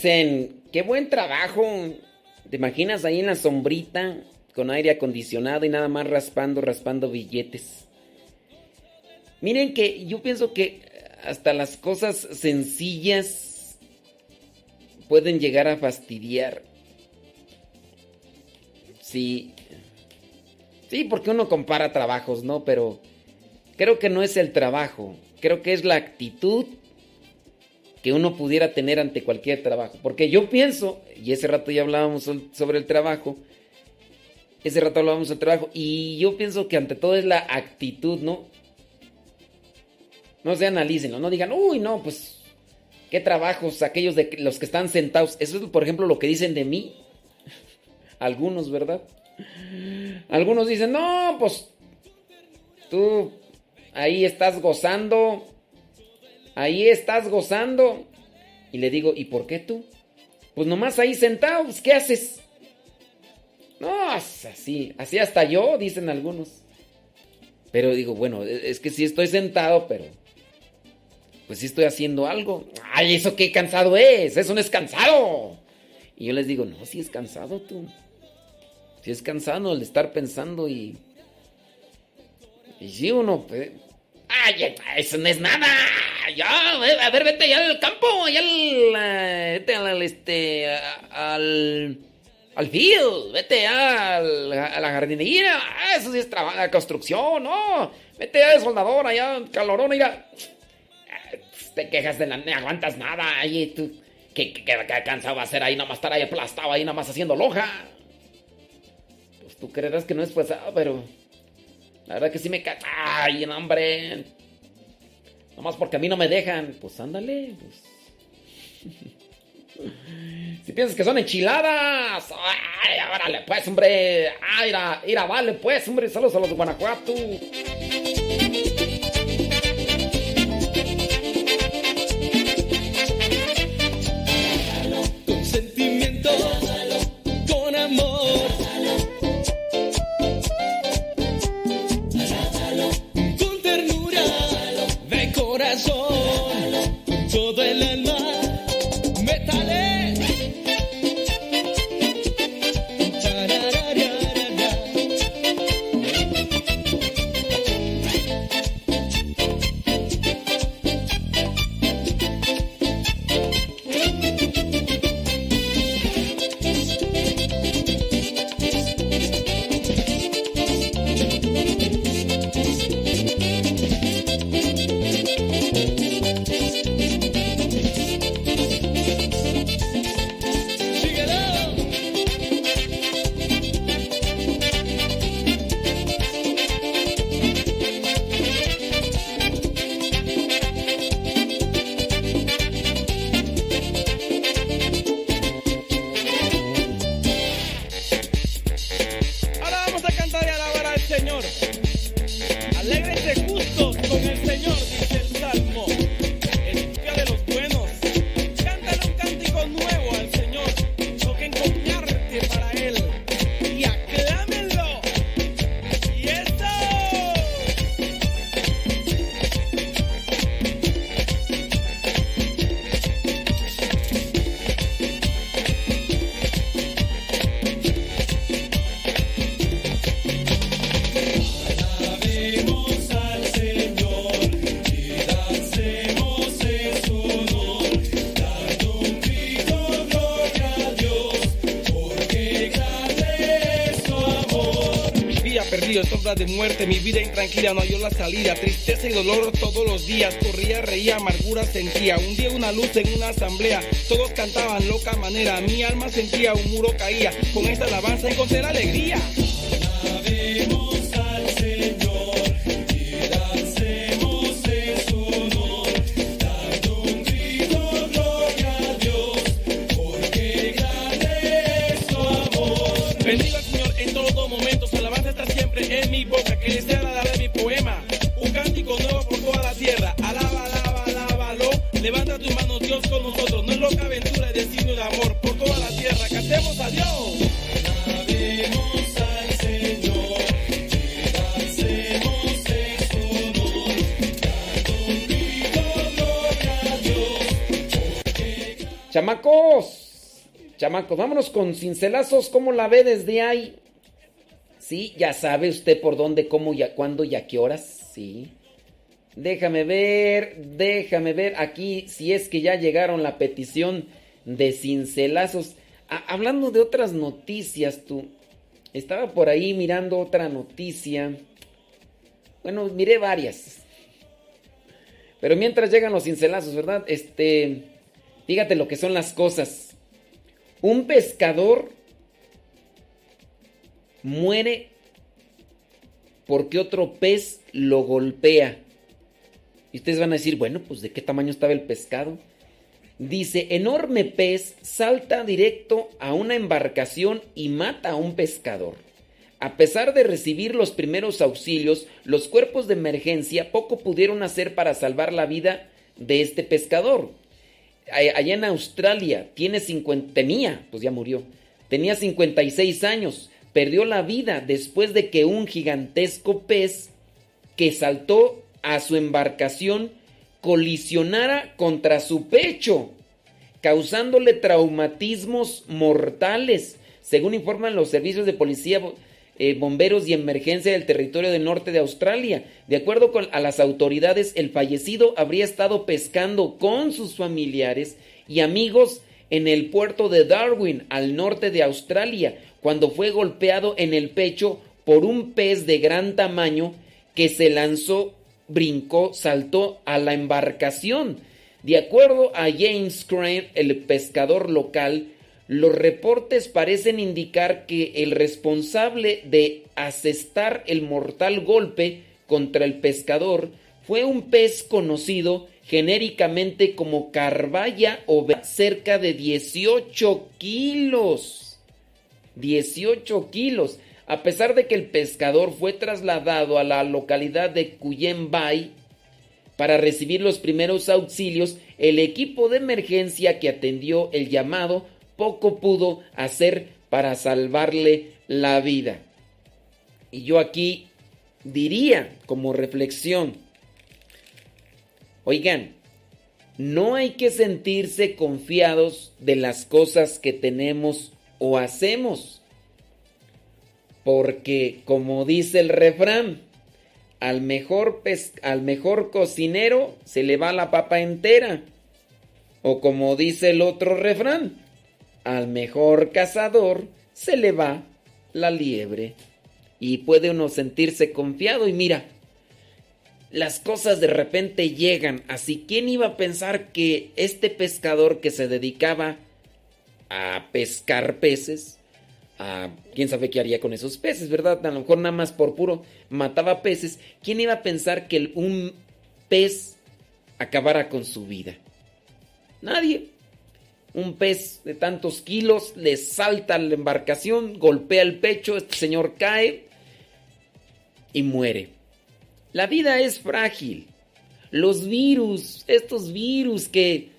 Dicen, qué buen trabajo. ¿Te imaginas ahí en la sombrita con aire acondicionado y nada más raspando, raspando billetes? Miren que yo pienso que hasta las cosas sencillas pueden llegar a fastidiar. Sí. Sí, porque uno compara trabajos, ¿no? Pero creo que no es el trabajo, creo que es la actitud que uno pudiera tener ante cualquier trabajo. Porque yo pienso, y ese rato ya hablábamos sobre el trabajo, ese rato hablábamos del trabajo, y yo pienso que ante todo es la actitud, ¿no? No se analicen, no digan, uy, no, pues, qué trabajos aquellos de los que están sentados. Eso es, por ejemplo, lo que dicen de mí. Algunos, ¿verdad? Algunos dicen, no, pues, tú ahí estás gozando Ahí estás gozando. Y le digo, ¿y por qué tú? Pues nomás ahí sentado, pues, ¿qué haces? No, así, así hasta yo, dicen algunos. Pero digo, bueno, e, es que sí estoy sentado, pero pues sí estoy haciendo algo. Ay, eso qué cansado es, eso no es cansado. Y yo les digo, no, sí es cansado tú. Sí es cansado el estar pensando y... Y si uno... Ay, eso no es nada. Ya, a ver, vete allá al campo, allá al, eh, vete al, este, al, al field, vete al, a la jardinería, ah, eso sí es trabajo, construcción, no, vete allá de soldador, allá, calorón, mira, te quejas de la, no aguantas nada, ahí tú, ¿qué, qué, qué cansado va a ser ahí, nomás estar ahí aplastado, ahí nomás haciendo loja. Pues tú creerás que no es pesado, pero la verdad que sí me cae, ay, hombre, Nomás porque a mí no me dejan. Pues ándale. Pues. si piensas que son enchiladas. Ay, órale, pues, hombre. Ay, ira, ira, vale, pues, hombre. Saludos a los de Guanajuato. De muerte, mi vida intranquila no halló la salida, tristeza y dolor todos los días, corría, reía, amargura sentía, un día una luz en una asamblea, todos cantaban loca manera, mi alma sentía, un muro caía, con esta alabanza encontré la alegría. No es loca aventura, es destino de amor por toda la tierra. Cantemos a Dios. Chamacos, chamacos, vámonos con cincelazos, ¿cómo la ve desde ahí? Sí, ya sabe usted por dónde, cómo, ya, cuándo y a qué horas, sí. Déjame ver, déjame ver aquí si es que ya llegaron la petición de cincelazos. hablando de otras noticias, tú. Estaba por ahí mirando otra noticia. Bueno, miré varias. Pero mientras llegan los cincelazos, ¿verdad? Este, fíjate lo que son las cosas. Un pescador muere porque otro pez lo golpea. Y ustedes van a decir, bueno, pues de qué tamaño estaba el pescado. Dice, enorme pez salta directo a una embarcación y mata a un pescador. A pesar de recibir los primeros auxilios, los cuerpos de emergencia poco pudieron hacer para salvar la vida de este pescador. Allá en Australia tiene 50, tenía, pues ya murió, tenía 56 años, perdió la vida después de que un gigantesco pez que saltó a su embarcación colisionara contra su pecho, causándole traumatismos mortales, según informan los servicios de policía eh, bomberos y emergencia del territorio del norte de Australia. De acuerdo con a las autoridades, el fallecido habría estado pescando con sus familiares y amigos en el puerto de Darwin, al norte de Australia, cuando fue golpeado en el pecho por un pez de gran tamaño que se lanzó, brincó, saltó a la embarcación. De acuerdo a James Crane, el pescador local, los reportes parecen indicar que el responsable de asestar el mortal golpe contra el pescador fue un pez conocido genéricamente como carballa o cerca de 18 kilos. 18 kilos. A pesar de que el pescador fue trasladado a la localidad de Cuyen Bay para recibir los primeros auxilios, el equipo de emergencia que atendió el llamado poco pudo hacer para salvarle la vida. Y yo aquí diría como reflexión, oigan, no hay que sentirse confiados de las cosas que tenemos o hacemos, porque como dice el refrán, al mejor, al mejor cocinero se le va la papa entera, o como dice el otro refrán, al mejor cazador se le va la liebre. Y puede uno sentirse confiado y mira, las cosas de repente llegan. Así, ¿quién iba a pensar que este pescador que se dedicaba a pescar peces, quién sabe qué haría con esos peces, ¿verdad? A lo mejor nada más por puro mataba peces. ¿Quién iba a pensar que un pez acabara con su vida? Nadie un pez de tantos kilos, le salta a la embarcación, golpea el pecho, este señor cae y muere. La vida es frágil. Los virus, estos virus que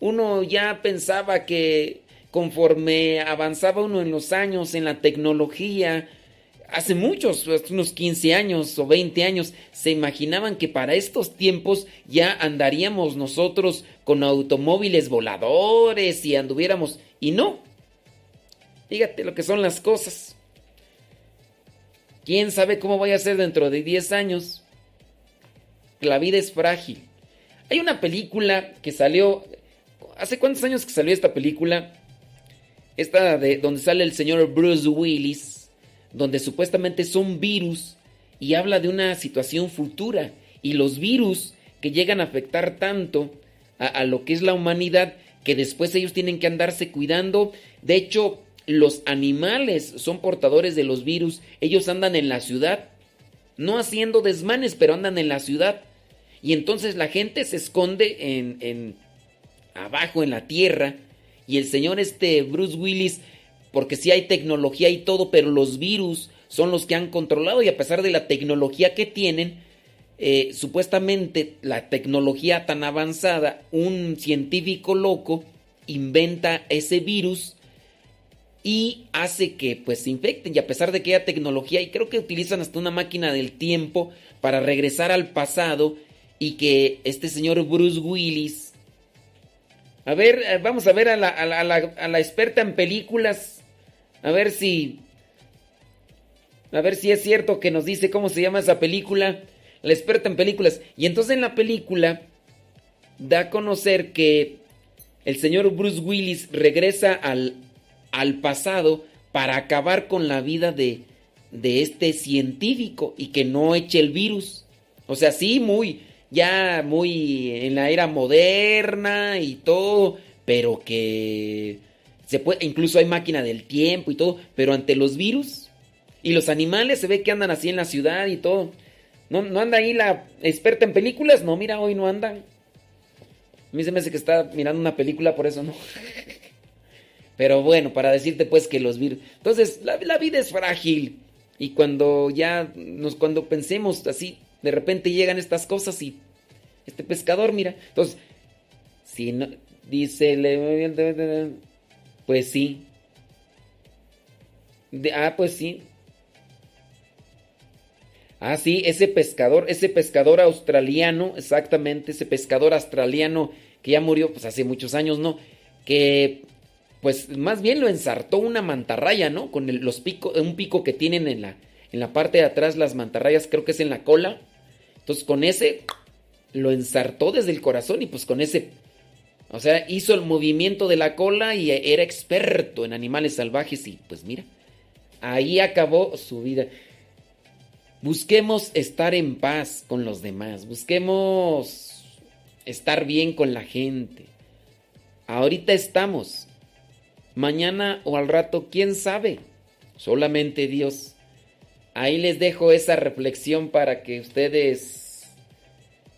uno ya pensaba que conforme avanzaba uno en los años, en la tecnología, hace muchos, unos 15 años o 20 años, se imaginaban que para estos tiempos ya andaríamos nosotros con automóviles voladores y anduviéramos. Y no. Fíjate lo que son las cosas. ¿Quién sabe cómo vaya a ser dentro de 10 años? La vida es frágil. Hay una película que salió... ¿Hace cuántos años que salió esta película? Esta de donde sale el señor Bruce Willis donde supuestamente son virus y habla de una situación futura. Y los virus que llegan a afectar tanto a, lo que es la humanidad, que después ellos tienen que andarse cuidando. De hecho, los animales son portadores de los virus. Ellos andan en la ciudad, no haciendo desmanes, pero andan en la ciudad. Y entonces la gente se esconde en, en abajo en la tierra. Y el señor este Bruce Willis porque sí hay tecnología y todo, pero los virus son los que han controlado y a pesar de la tecnología que tienen, eh, supuestamente la tecnología tan avanzada, un científico loco inventa ese virus y hace que pues se infecten. Y a pesar de que haya tecnología y creo que utilizan hasta una máquina del tiempo para regresar al pasado y que este señor Bruce Willis A ver, eh, vamos a ver a la, a la- a la- a la experta en películas. A ver si. A ver si es cierto que nos dice cómo se llama esa película. La experta en películas. Y entonces en la película da a conocer que el señor Bruce Willis regresa al, al pasado para acabar con la vida de, de este científico y que no eche el virus. O sea, sí, muy, ya muy en la era moderna y todo, pero que se puede, incluso hay máquina del tiempo y todo, pero ante los virus y los animales se ve que andan así en la ciudad y todo. ¿No, no anda ahí la experta en películas? No, mira, hoy no andan. A mí se me hace que está mirando una película, por eso no. Pero bueno, para decirte pues que los virus... Entonces, la, la vida es frágil. Y cuando ya nos, cuando pensemos así, de repente llegan estas cosas y este pescador, mira. Entonces, si no, dice, pues sí. De- ah, pues sí. Ah, sí, ese pescador, ese pescador australiano, exactamente, ese pescador australiano que ya murió, pues hace muchos años, ¿no? Que, pues más bien lo ensartó una mantarraya, ¿no? Con los picos, un pico que tienen en la, en la parte de atrás las mantarrayas, creo que es en la cola. Entonces con ese lo ensartó desde el corazón y pues con ese, o sea, hizo el movimiento de la cola y era experto en animales salvajes y pues mira, ahí acabó su vida. Busquemos estar en paz con los demás. Busquemos estar bien con la gente. Ahorita estamos. Mañana o al rato, quién sabe. Solamente Dios. Ahí les dejo esa reflexión para que ustedes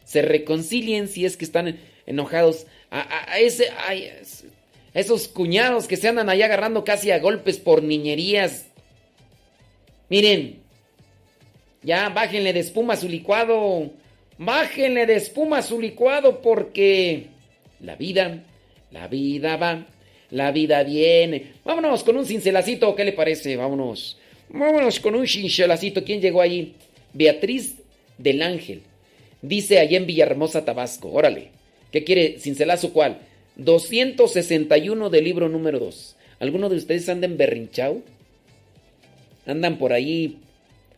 se reconcilien si es que están enojados. A, a- ese, esos cuñados que se andan ahí agarrando casi a golpes por niñerías. Miren, ya, bájenle de espuma su licuado. Bájenle de espuma su licuado porque la vida, la vida va, la vida viene. Vámonos con un cincelacito, ¿qué le parece? Vámonos. Vámonos con un cincelacito. ¿Quién llegó ahí? Beatriz del Ángel. Dice allá en Villahermosa, Tabasco. Órale. ¿Qué quiere? ¿Cincelazo cuál? 261 del libro número 2. ¿Alguno de ustedes anda en berrinchao? Andan por ahí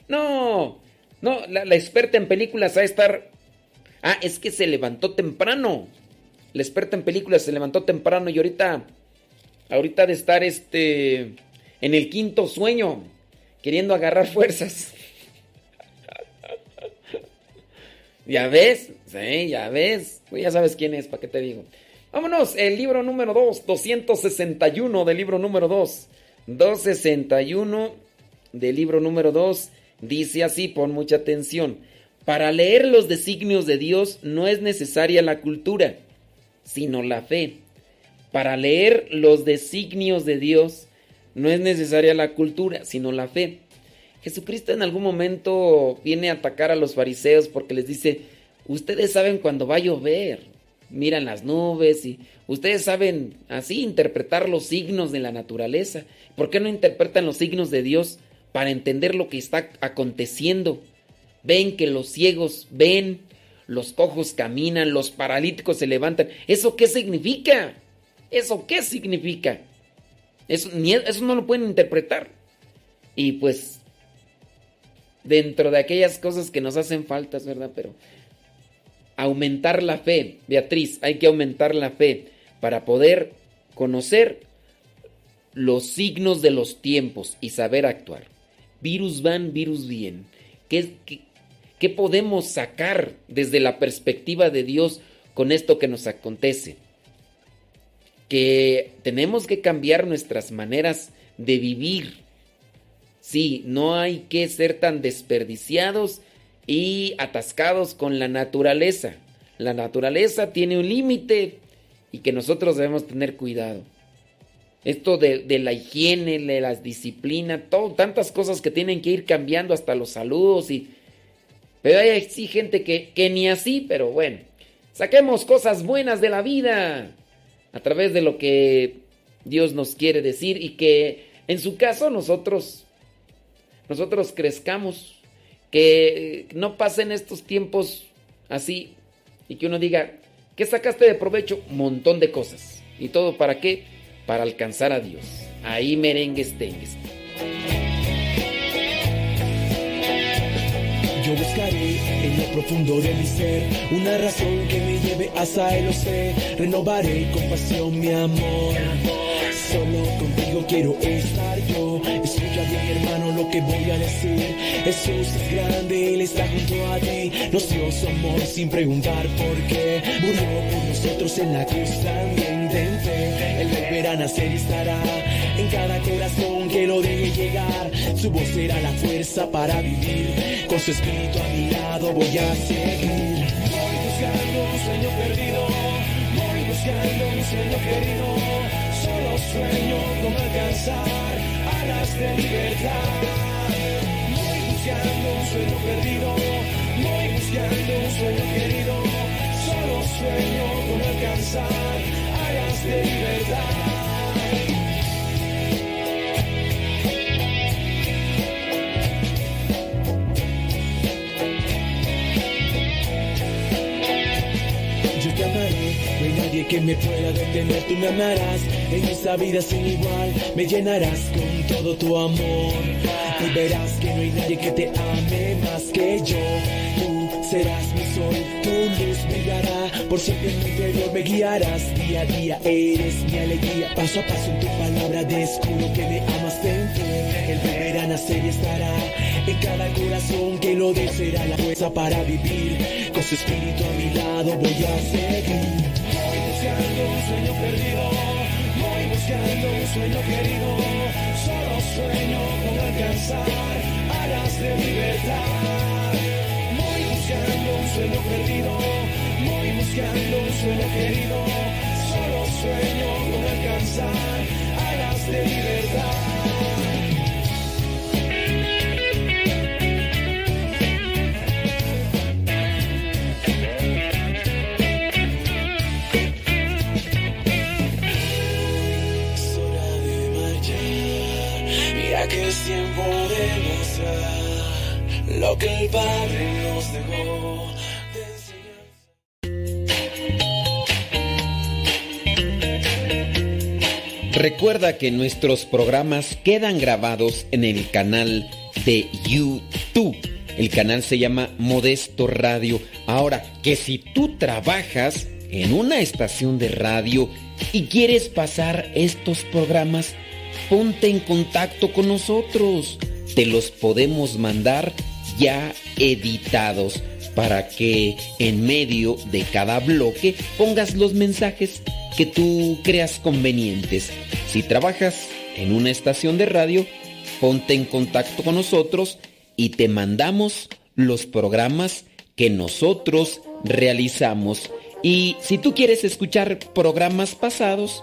no, no, la, la experta en películas va a estar... Ah, es que se levantó temprano. La experta en películas se levantó temprano y ahorita... Ahorita de estar este... En el quinto sueño. Queriendo agarrar fuerzas. ¿Ya ves? Ya ves. Pues ya sabes quién es, ¿para qué te digo? Vámonos, el libro número 2, 261 del libro número 2. 261 del libro número 2 dice así, pon mucha atención. Para leer los designios de Dios no es necesaria la cultura, sino la fe. Para leer los designios de Dios no es necesaria la cultura, sino la fe. Jesucristo en algún momento viene a atacar a los fariseos porque les dice, ustedes saben cuando va a llover, miran las nubes y ustedes saben así interpretar los signos de la naturaleza. ¿Por qué no interpretan los signos de Dios para entender lo que está aconteciendo? Ven que los ciegos ven, los cojos caminan, los paralíticos se levantan. ¿Eso qué significa? ¿Eso qué significa? Eso, eso no lo pueden interpretar. Y pues, dentro de aquellas cosas que nos hacen faltas, ¿verdad? Pero aumentar la fe, Beatriz, hay que aumentar la fe para poder conocer los signos de los tiempos y saber actuar. Virus van, virus bien. ¿Qué, qué, qué podemos sacar desde la perspectiva de Dios con esto que nos acontece? Que tenemos que cambiar nuestras maneras de vivir. Sí, no hay que ser tan desperdiciados y atascados con la naturaleza. La naturaleza tiene un límite y que nosotros debemos tener cuidado. Esto de, la higiene, de la disciplina, todo, tantas cosas que tienen que ir cambiando hasta los saludos y... Pero hay gente que, que ni así, pero bueno. Saquemos cosas buenas de la vida a través de lo que Dios nos quiere decir y que en su caso nosotros nosotros crezcamos, que no pasen estos tiempos así y que uno diga, ¿qué sacaste de provecho? Montón de cosas. ¿Y todo para qué? Para alcanzar a Dios. Ahí merengues tengues. Yo en lo profundo de mi ser una razón que me lleve hasta el sé. Renovaré con pasión mi amor. Solo contigo quiero estar yo. Escucha bien, hermano, lo que voy a decir. Jesús es grande, Él está junto a ti. Nos dio su amor sin preguntar por qué. Murió por nosotros en la cruz también. Él volverá a nacer y estará en cada corazón que lo deje llegar. Su voz será la fuerza para vivir. Con su espíritu a mi lado voy a seguir. Voy buscando un sueño perdido. Voy buscando un sueño querido. Solo sueño con alcanzar alas de libertad. Voy buscando un sueño perdido. Voy buscando un sueño querido. Solo sueño con alcanzar que me pueda detener, tú me amarás. En esta vida sin igual, me llenarás con todo tu amor. Y verás que no hay nadie que te ame más que yo. Tú serás mi sol, tu luz brillará, por siempre en mi interior me guiarás, día a día eres mi alegría, paso a paso en tu palabra descubro que me amas dentro, el volverá a nacer y estará en cada corazón que lo deseará. La fuerza para vivir, con su espíritu a mi lado voy a seguir. Buscando un sueño perdido, voy buscando un sueño querido, solo sueño con alcanzar alas de libertad. Voy buscando un sueño perdido, voy buscando un sueño querido, solo sueño con alcanzar alas de libertad. Recuerda que nuestros programas quedan grabados en el canal de YouTube. El canal se llama Modesto Radio. Ahora, que si tú trabajas en una estación de radio y quieres pasar estos programas, ponte en contacto con nosotros. Te los podemos mandar ya editados para que en medio de cada bloque pongas los mensajes que tú creas convenientes. Si trabajas en una estación de radio, ponte en contacto con nosotros y te mandamos los programas que nosotros realizamos. Y si tú quieres escuchar programas pasados,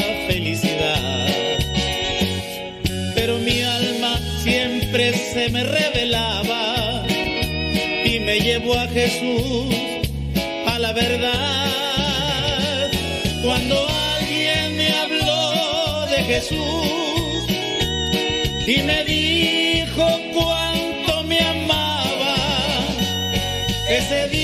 me revelaba y me llevó a Jesús, a la verdad. Cuando alguien me habló de Jesús, y me dijo cuánto me amaba. Ese día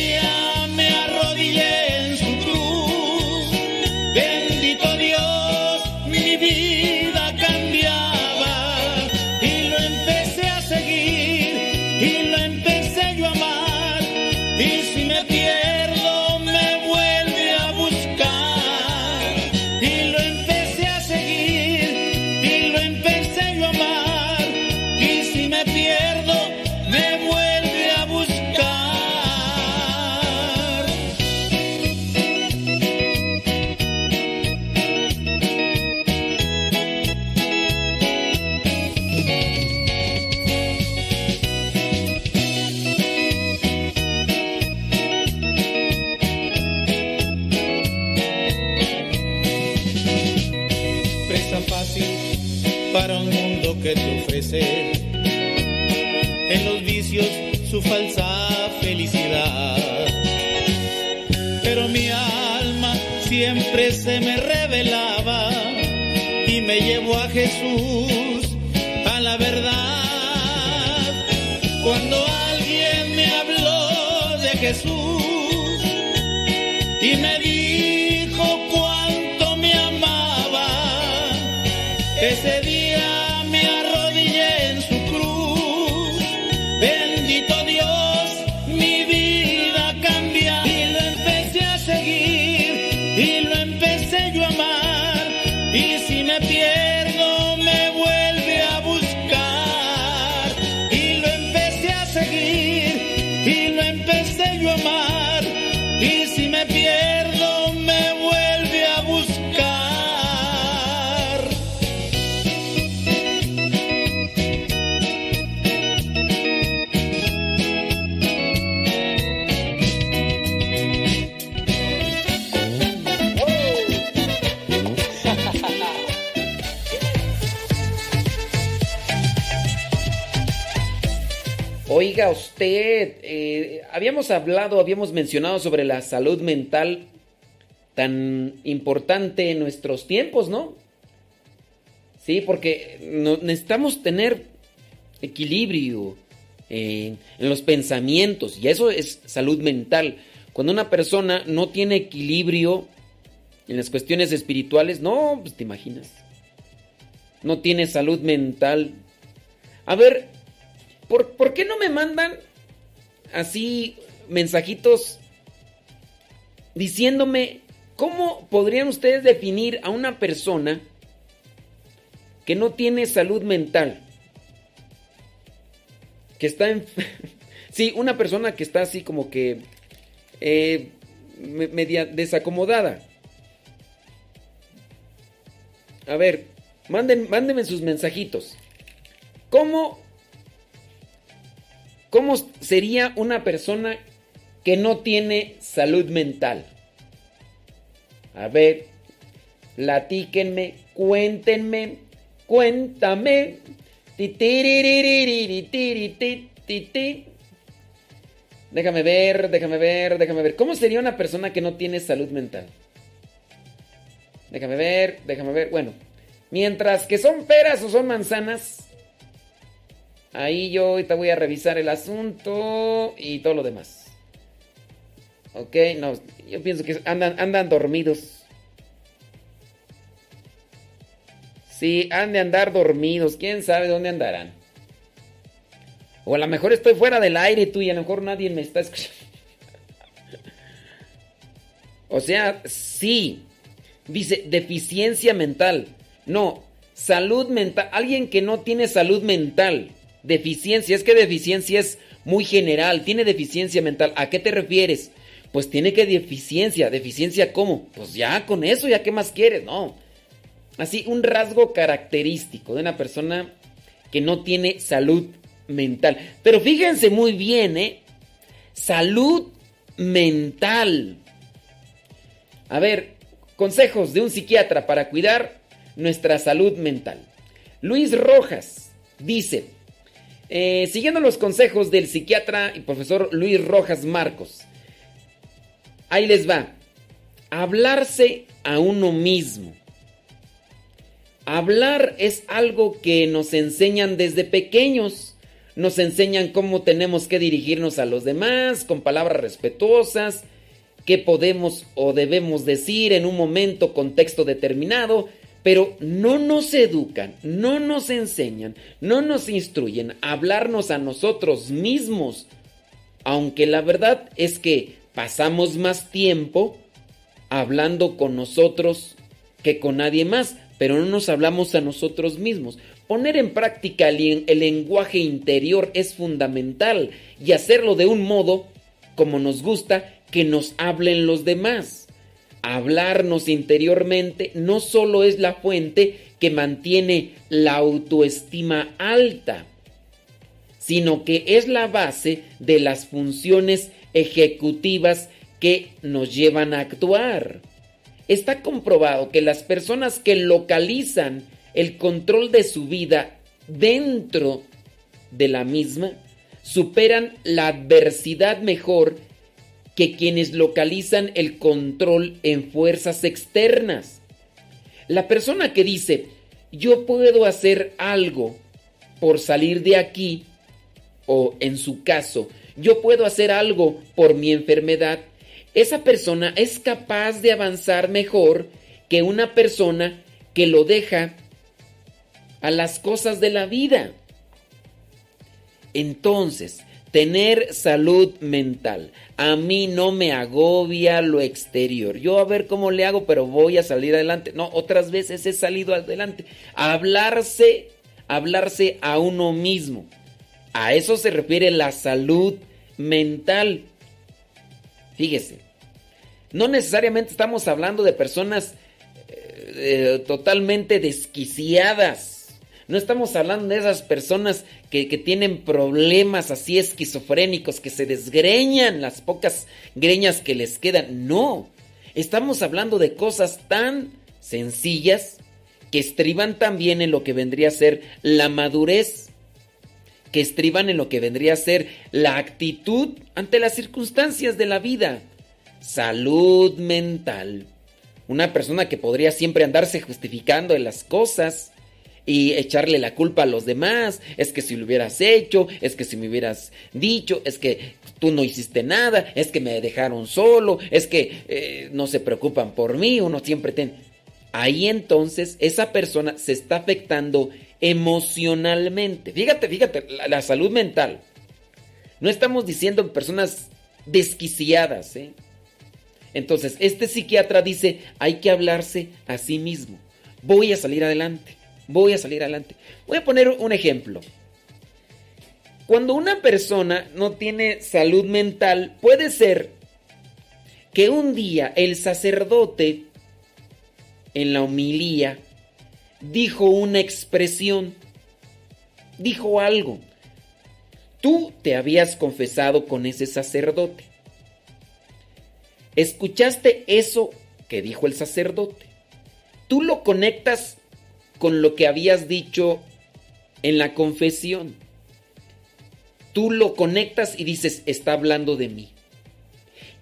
su falsa felicidad. Pero mi alma siempre se me revelaba y me llevó a Jesús, eh, habíamos hablado, habíamos mencionado sobre la salud mental tan importante en nuestros tiempos, ¿no? Sí, porque necesitamos tener equilibrio en, en los pensamientos y eso es salud mental. Cuando una persona no tiene equilibrio en las cuestiones espirituales, no, pues te imaginas. No tiene salud mental. A ver, ¿por, por qué no me mandan así mensajitos diciéndome cómo podrían ustedes definir a una persona que no tiene salud mental? Que está en... sí, una persona que está así como que... eh, me- media desacomodada. A ver, manden, mándenme sus mensajitos. ¿Cómo, ¿Cómo sería una persona que no tiene salud mental? A ver, platíquenme, cuéntenme, cuéntame. Déjame ver, déjame ver, déjame ver. ¿Cómo sería una persona que no tiene salud mental? Déjame ver, déjame ver. Bueno, mientras que son peras o son manzanas, ahí yo ahorita voy a revisar el asunto y todo lo demás. Ok, no, yo pienso que andan, andan dormidos. Sí, han de andar dormidos. ¿Quién sabe dónde andarán? O a lo mejor estoy fuera del aire tú y a lo mejor nadie me está escuchando. O sea, sí. Dice deficiencia mental. No, salud mental. Alguien que no tiene salud mental. Deficiencia. Es que deficiencia es muy general. Tiene deficiencia mental. ¿A qué te refieres? Pues tiene que deficiencia. ¿Deficiencia cómo? Pues ya con eso, ya qué más quieres. No. Así, un rasgo característico de una persona que no tiene salud mental. Pero fíjense muy bien, ¿eh? Salud mental. A ver, consejos de un psiquiatra para cuidar nuestra salud mental. Luis Rojas dice, eh, siguiendo los consejos del psiquiatra y profesor Luis Rojas Marcos, ahí les va, hablarse a uno mismo. Hablar es algo que nos enseñan desde pequeños. Nos enseñan cómo tenemos que dirigirnos a los demás con palabras respetuosas, qué podemos o debemos decir en un momento, contexto determinado, pero no nos educan, no nos enseñan, no nos instruyen a hablarnos a nosotros mismos. Aunque la verdad es que pasamos más tiempo hablando con nosotros que con nadie más pero no nos hablamos a nosotros mismos. Poner en práctica el, lenguaje interior es fundamental y hacerlo de un modo, como nos gusta, que nos hablen los demás. Hablarnos interiormente no solo es la fuente que mantiene la autoestima alta, sino que es la base de las funciones ejecutivas que nos llevan a actuar. Está comprobado que las personas que localizan el control de su vida dentro de la misma superan la adversidad mejor que quienes localizan el control en fuerzas externas. La persona que dice, yo puedo hacer algo por salir de aquí, o en su caso, yo puedo hacer algo por mi enfermedad, esa persona es capaz de avanzar mejor que una persona que lo deja a las cosas de la vida. Entonces, tener salud mental. A mí no me agobia lo exterior. Yo a ver cómo le hago, pero voy a salir adelante. No, otras veces he salido adelante. Hablarse, hablarse a uno mismo. A eso se refiere la salud mental. Fíjese, no necesariamente estamos hablando de personas eh, eh, totalmente desquiciadas. No estamos hablando de esas personas que, que, tienen problemas así esquizofrénicos, que se desgreñan las pocas greñas que les quedan. No, estamos hablando de cosas tan sencillas que estriban también en lo que vendría a ser la madurez, que estriban en lo que vendría a ser la actitud ante las circunstancias de la vida salud mental. Una persona que podría siempre andarse justificando en las cosas y echarle la culpa a los demás. Es que si lo hubieras hecho, es que si me hubieras dicho, es que tú no hiciste nada, es que me dejaron solo, es que eh, no se preocupan por mí, uno siempre tiene... Ahí entonces esa persona se está afectando emocionalmente. Fíjate, fíjate, la, la salud mental. No estamos diciendo personas desquiciadas, ¿eh? Entonces, este psiquiatra dice, hay que hablarse a sí mismo. Voy a salir adelante, voy a salir adelante. Voy a poner un ejemplo. Cuando una persona no tiene salud mental, puede ser que un día el sacerdote en la homilía dijo una expresión, dijo algo. Tú te habías confesado con ese sacerdote. Escuchaste eso que dijo el sacerdote. Tú lo conectas con lo que habías dicho en la confesión. Tú lo conectas y dices, está hablando de mí.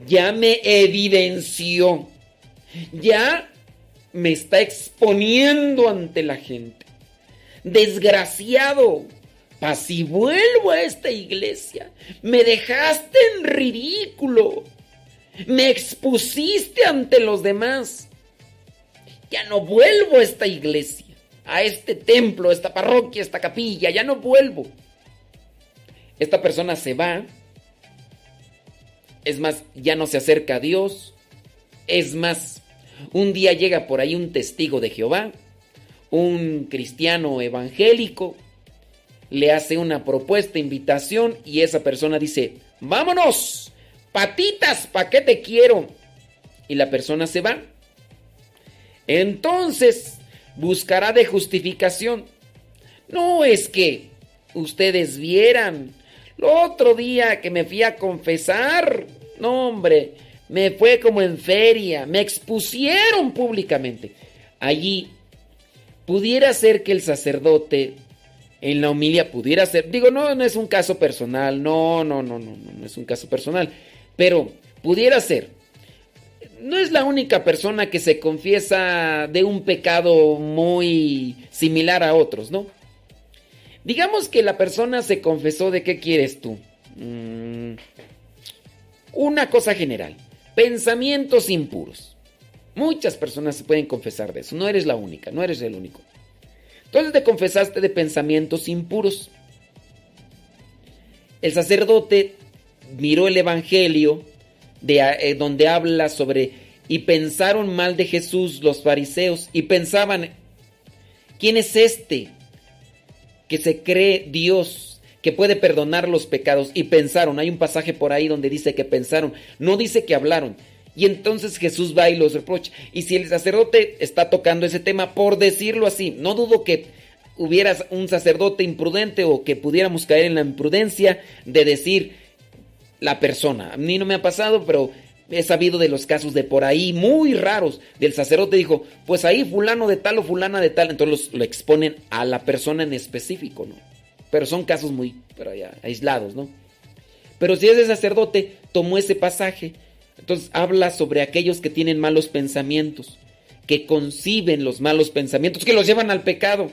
Ya me evidenció. Ya me está exponiendo ante la gente. Desgraciado. Si vuelvo a esta iglesia, me dejaste en ridículo. Me expusiste ante los demás. Ya no vuelvo a esta iglesia, a este templo, a esta parroquia, a esta capilla. Ya no vuelvo. Esta persona se va. Es más, ya no se acerca a Dios. Es más, un día llega por ahí un testigo de Jehová, un cristiano evangélico, le hace una propuesta, invitación y esa persona dice, vámonos, patitas, ¿para qué te quiero? Y la persona se va. Entonces buscará de justificación. No es que ustedes vieran. Lo otro día que me fui a confesar, no hombre, me fue como en feria, me expusieron públicamente. Allí pudiera ser que el sacerdote en la homilia pudiera ser, digo, no, no es un caso personal, no, no, no, no, no, no es un caso personal, pero pudiera ser. No es la única persona que se confiesa de un pecado muy similar a otros, ¿no? Digamos que la persona se confesó de qué quieres tú. Mm, una cosa general, pensamientos impuros. Muchas personas se pueden confesar de eso, no eres la única, no eres el único. Entonces te confesaste de pensamientos impuros. El sacerdote miró el Evangelio de, eh, donde habla sobre y pensaron mal de Jesús los fariseos y pensaban, ¿quién es este que se cree Dios, que puede perdonar los pecados? Y pensaron, hay un pasaje por ahí donde dice que pensaron, no dice que hablaron. Y entonces Jesús va y los reprocha. Y si el sacerdote está tocando ese tema, por decirlo así, no dudo que hubiera un sacerdote imprudente o que pudiéramos caer en la imprudencia de decir, la persona. A mí no me ha pasado, pero he sabido de los casos de por ahí muy raros. Del sacerdote dijo, pues ahí fulano de tal o fulana de tal. Entonces lo exponen a la persona en específico, ¿no? Pero son casos muy pero aislados, ¿no? Pero si ese sacerdote tomó ese pasaje, entonces habla sobre aquellos que tienen malos pensamientos, que conciben los malos pensamientos, que los llevan al pecado.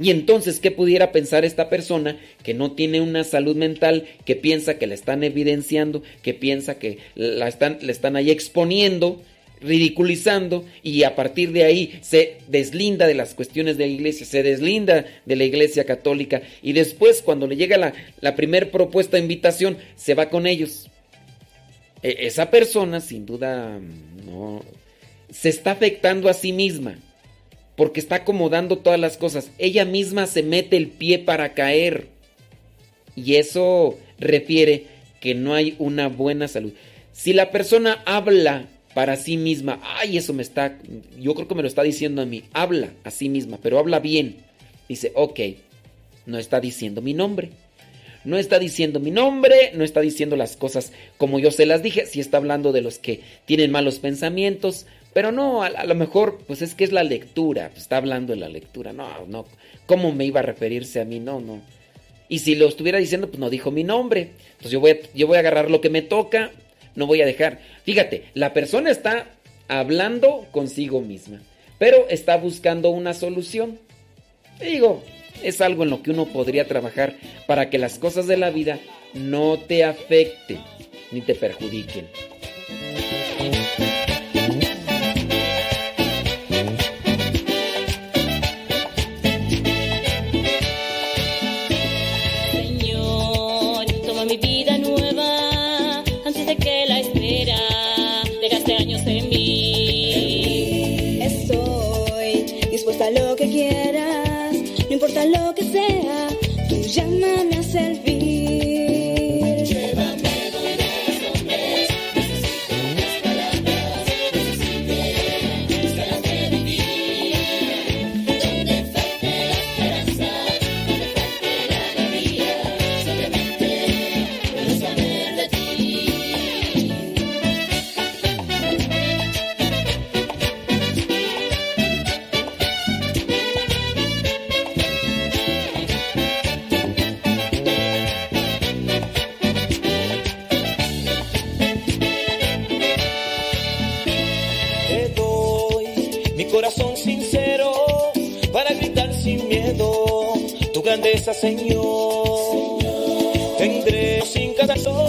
Y entonces, ¿qué pudiera pensar esta persona que no tiene una salud mental, que piensa que la están evidenciando, que piensa que la están, le están ahí exponiendo, ridiculizando, y a partir de ahí se deslinda de las cuestiones de la iglesia, se deslinda de la iglesia católica, y después, cuando le llega la, la primer propuesta de invitación, se va con ellos? E, esa persona, sin duda, no, se está afectando a sí misma porque está acomodando todas las cosas. Ella misma se mete el pie para caer. Y eso refiere que no hay una buena salud. Si la persona habla para sí misma, ay, eso me está, yo creo que me lo está diciendo a mí, habla a sí misma, pero habla bien. Dice, ok, no está diciendo mi nombre. No está diciendo mi nombre, no está diciendo las cosas como yo se las dije, si está hablando de los que tienen malos pensamientos, pero no, a, lo mejor, pues es que es la lectura, pues está hablando de la lectura, no, no, ¿cómo me iba a referirse a mí? No, no. Y si lo estuviera diciendo, pues no dijo mi nombre. Entonces yo voy, yo voy a agarrar lo que me toca, no voy a dejar. Fíjate, la persona está hablando consigo misma, pero está buscando una solución. digo, es algo en lo que uno podría trabajar para que las cosas de la vida no te afecten ni te perjudiquen. Señor. Tendré sin cada tu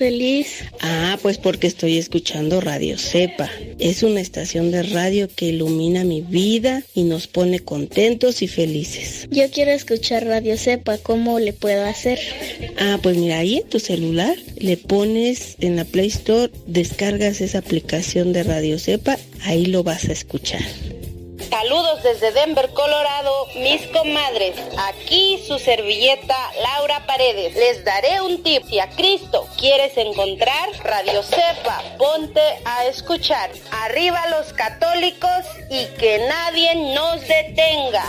feliz? Ah, pues porque estoy escuchando Radio Cepa. Es una estación de radio que ilumina mi vida y nos pone contentos y felices. Yo quiero escuchar Radio Cepa, ¿cómo le puedo hacer? Ah, pues mira, ahí en tu celular le pones en la Play Store, descargas esa aplicación de Radio Cepa, ahí lo vas a escuchar. Saludos desde Denver, Colorado, mis comadres. Aquí su servilleta Laura Paredes. Les daré un tip. Si a Cristo quieres encontrar, Radio Cepa, ponte a escuchar. Arriba los católicos y que nadie nos detenga.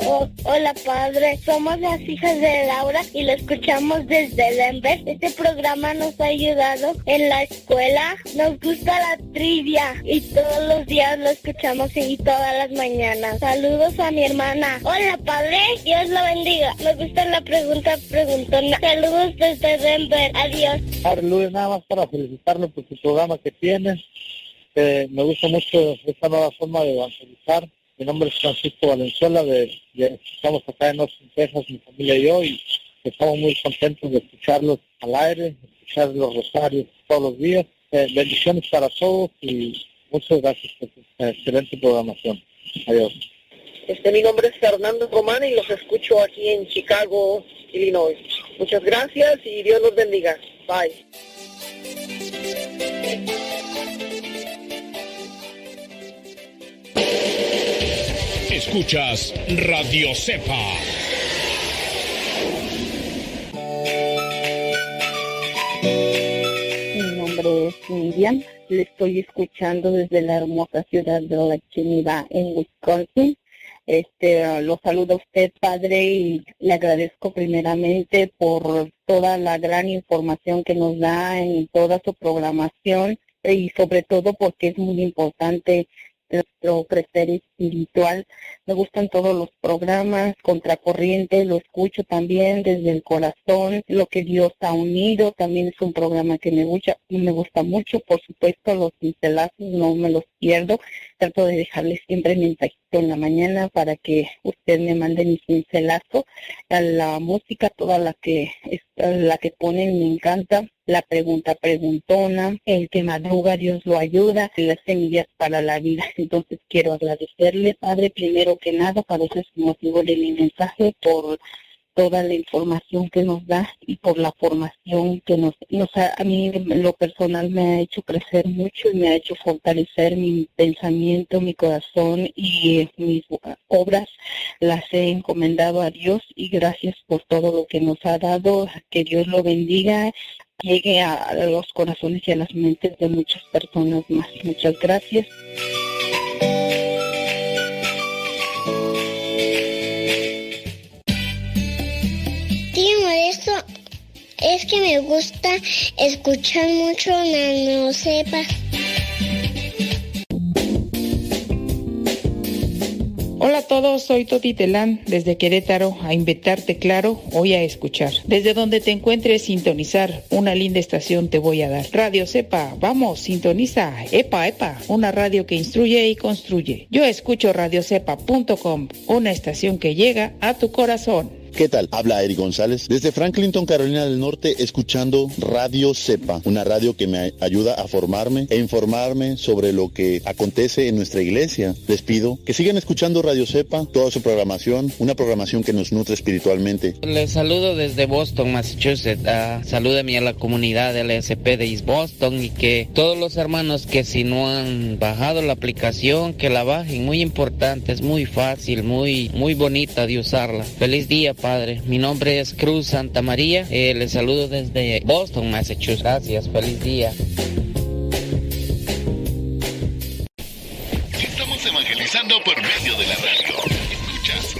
Oh, hola padre, somos las hijas de Laura y lo escuchamos desde Denver. Este programa nos ha ayudado en la escuela. Nos gusta la trivia y todos los días lo escuchamos y todas las mañanas. Saludos a mi hermana. Hola padre, Dios lo bendiga. Me gusta la pregunta preguntona. Saludos desde Denver. Adiós. Luis, nada más para felicitarlo por su programa que tiene. Eh, me gusta mucho esta nueva forma de evangelizar. Mi nombre es Francisco Valenzuela, de- estamos acá en Austin, Texas, mi familia y yo, y estamos muy contentos de escucharlos al aire, escuchar los rosarios todos los días. Eh, bendiciones para todos y muchas gracias por su excelente programación. Adiós. Este, mi nombre es Fernando Román y los escucho aquí en Chicago, Illinois. Muchas gracias y Dios los bendiga. Bye. Escuchas Radio Cepa. Nombre es Miriam, le estoy escuchando desde la hermosa ciudad de La Chinita en Wisconsin. Este, lo saluda usted, padre, y le agradezco primeramente por toda la gran información que nos da en toda su programación y sobre todo porque es muy importante nuestro crecer espiritual. Me gustan todos los programas, Contracorriente, lo escucho también desde el corazón, lo que Dios ha unido, también es un programa que me gusta, me gusta mucho, por supuesto los pincelazos no me los pierdo, trato de dejarles siempre mensajito en la mañana para que usted me mande mi pincelazo, la música, toda la que la que ponen me encanta, la pregunta preguntona, el que madruga Dios lo ayuda, las semillas para la vida. Entonces quiero agradecerle, Padre, primero que nada, para ese es motivo de mi mensaje, por toda la información que nos da y por la formación que nos, nos ha- a mí lo personal me ha hecho crecer mucho y me ha hecho fortalecer mi pensamiento, mi corazón y mis obras las he encomendado a Dios y gracias por todo lo que nos ha dado, que Dios lo bendiga, llegue a los corazones y a las mentes de muchas personas más. Muchas gracias. molesto es que me gusta escuchar mucho Nano Sepa. Hola a todos, soy Toti Telán desde Querétaro a invitarte, claro, hoy a escuchar. Desde donde te encuentres, sintonizar, una linda estación te voy a dar. Radio Sepa, vamos, sintoniza, epa, epa, una radio que instruye y construye. Yo escucho radiocepa.com, una estación que llega a tu corazón. ¿Qué tal? Habla Eric González desde Franklinton, Carolina del Norte, escuchando Radio Cepa, una radio que me ayuda a formarme e informarme sobre lo que acontece en nuestra iglesia. Les pido que sigan escuchando Radio Cepa, toda su programación, una programación que nos nutre espiritualmente. Les saludo desde Boston, Massachusetts. Uh, a la comunidad LSP de East Boston y que todos los hermanos que si no han bajado la aplicación, que la bajen. Muy importante, es muy fácil, muy, muy bonita de usarla. Feliz día, Padre. Mi nombre es Cruz Santa María. Eh, les saludo desde Boston, Massachusetts. Gracias. Feliz día. Estamos evangelizando por medio de la radio. Escuchas.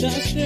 just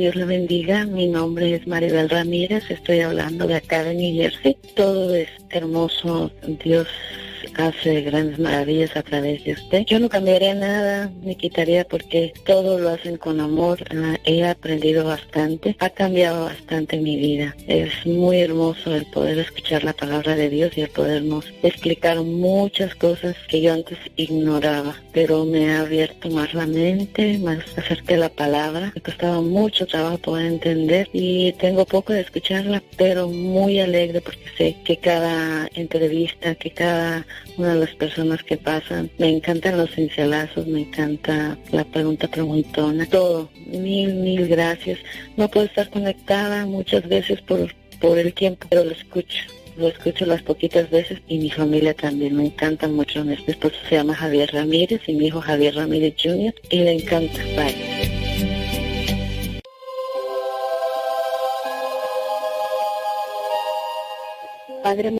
Dios le bendiga. Mi nombre es Maribel Ramírez, estoy hablando de acá de New Jersey. Todo es hermoso, Dios hace grandes maravillas a través de usted. Yo no cambiaría nada, ni quitaría porque todo lo hacen con amor. Ah, He aprendido bastante, ha cambiado bastante mi vida. Es muy hermoso el poder escuchar la palabra de Dios y el podernos explicar muchas cosas que yo antes ignoraba, pero me ha abierto más la mente, más acerca de la palabra. Me costaba mucho trabajo poder entender y tengo poco de escucharla, pero muy alegre porque sé que cada entrevista, que cada una de las personas que pasan, me encantan los cincelazos, me encanta la pregunta preguntona, todo. Mil, mil gracias. No puedo estar conectada muchas veces por, por el tiempo, pero lo escucho. Lo escucho las poquitas veces y mi familia también. Me encanta mucho. Mi esposo se llama Javier Ramírez y mi hijo Javier Ramírez Jr. y le encanta. Bye. Padre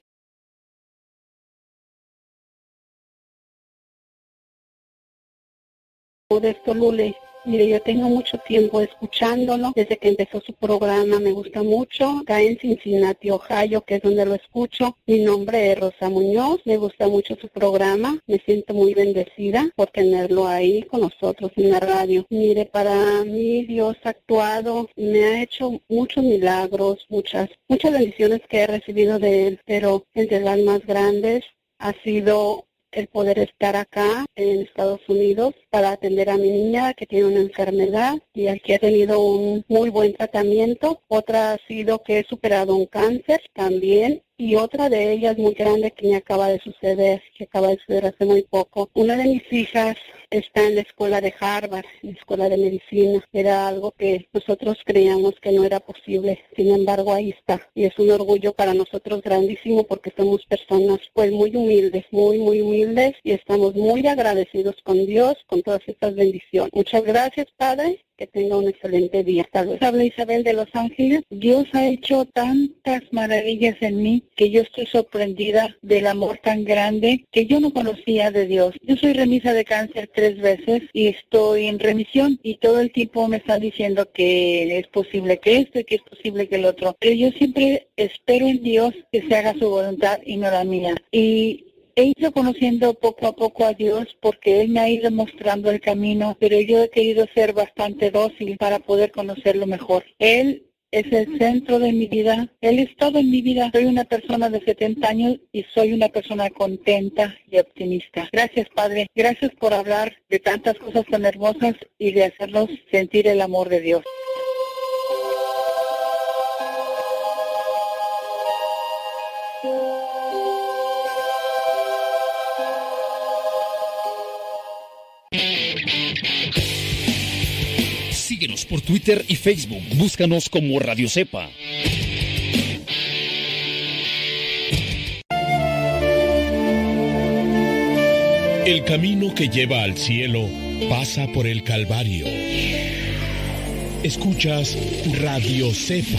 Modesto Lule. Mire, yo tengo mucho tiempo escuchándolo. Desde que empezó su programa me gusta mucho. Acá en Cincinnati, Ohio, que es donde lo escucho. Mi nombre es Rosa Muñoz. Me gusta mucho su programa. Me siento muy bendecida por tenerlo ahí con nosotros en la radio. Mire, para mí Dios ha actuado. Me ha hecho muchos milagros, muchas, muchas bendiciones que he recibido de Él. Pero entre las más grandes ha sido el poder estar acá en Estados Unidos para atender a mi niña que tiene una enfermedad y aquí ha tenido un muy buen tratamiento. Otra ha sido que he superado un cáncer también y otra de ellas muy grande que me acaba de suceder, que acaba de suceder hace muy poco. Una de mis hijas está en la escuela de Harvard, en la escuela de medicina. Era algo que nosotros creíamos que no era posible. Sin embargo, ahí está. Y es un orgullo para nosotros grandísimo porque somos personas pues muy humildes, muy, muy humildes y estamos muy agradecidos con Dios, con todas estas bendiciones. Muchas gracias, Padre. Que tenga un excelente día. Luego. Habla Isabel de Los Ángeles. Dios ha hecho tantas maravillas en mí que yo estoy sorprendida del amor tan grande que yo no conocía de Dios. Yo soy remisa de cáncer tres veces y estoy en remisión y todo el tiempo me están diciendo que es posible que esto y que es posible que el otro. Pero yo siempre espero en Dios que se haga su voluntad y no la mía. Y he ido conociendo poco a poco a Dios porque Él me ha ido mostrando el camino, pero yo he querido ser bastante dócil para poder conocerlo mejor. Él es el centro de mi vida, Él es todo en mi vida. Soy una persona de 70 años y soy una persona contenta y optimista. Gracias, Padre. Gracias por hablar de tantas cosas tan hermosas y de hacernos sentir el amor de Dios. Síguenos por Twitter y Facebook. Búscanos como Radio Cepa. El camino que lleva al cielo pasa por el Calvario. Escuchas Radio Cepa.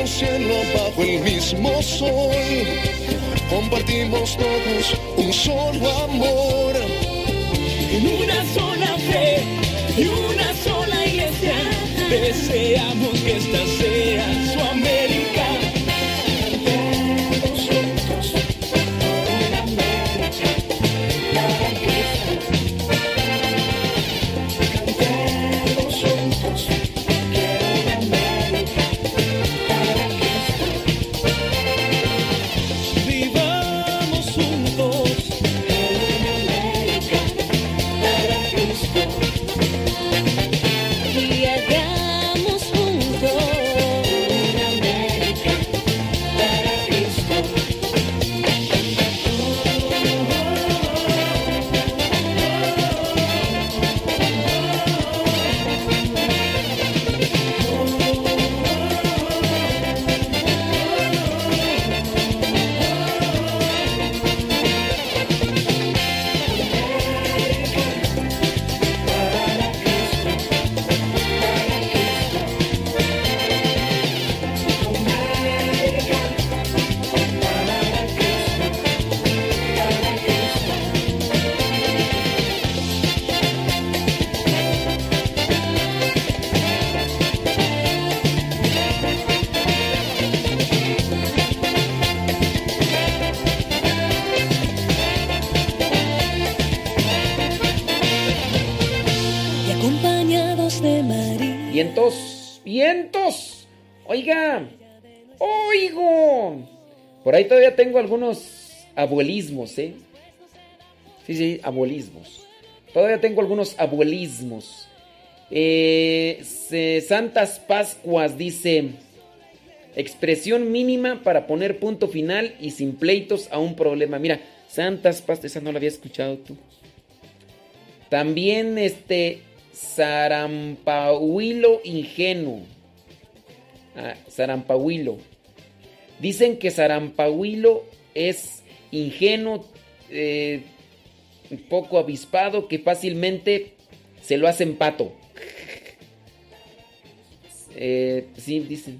Mismo cielo, bajo el mismo sol, compartimos todos un solo amor. En una sola fe y una sola iglesia, deseamos ahí todavía tengo algunos abuelismos, ¿eh? Sí, sí, abuelismos. Todavía tengo algunos abuelismos. Eh, Santas Pascuas dice, expresión mínima para poner punto final y sin pleitos a un problema. Mira, Santas Pascuas, esa no la había escuchado tú. También este Zarampahuilo ingenuo. Ah, Zarampahuilo. Dicen que Zarampahuilo es ingenuo, eh, poco avispado, que fácilmente se lo hacen pato. Eh, sí, dicen.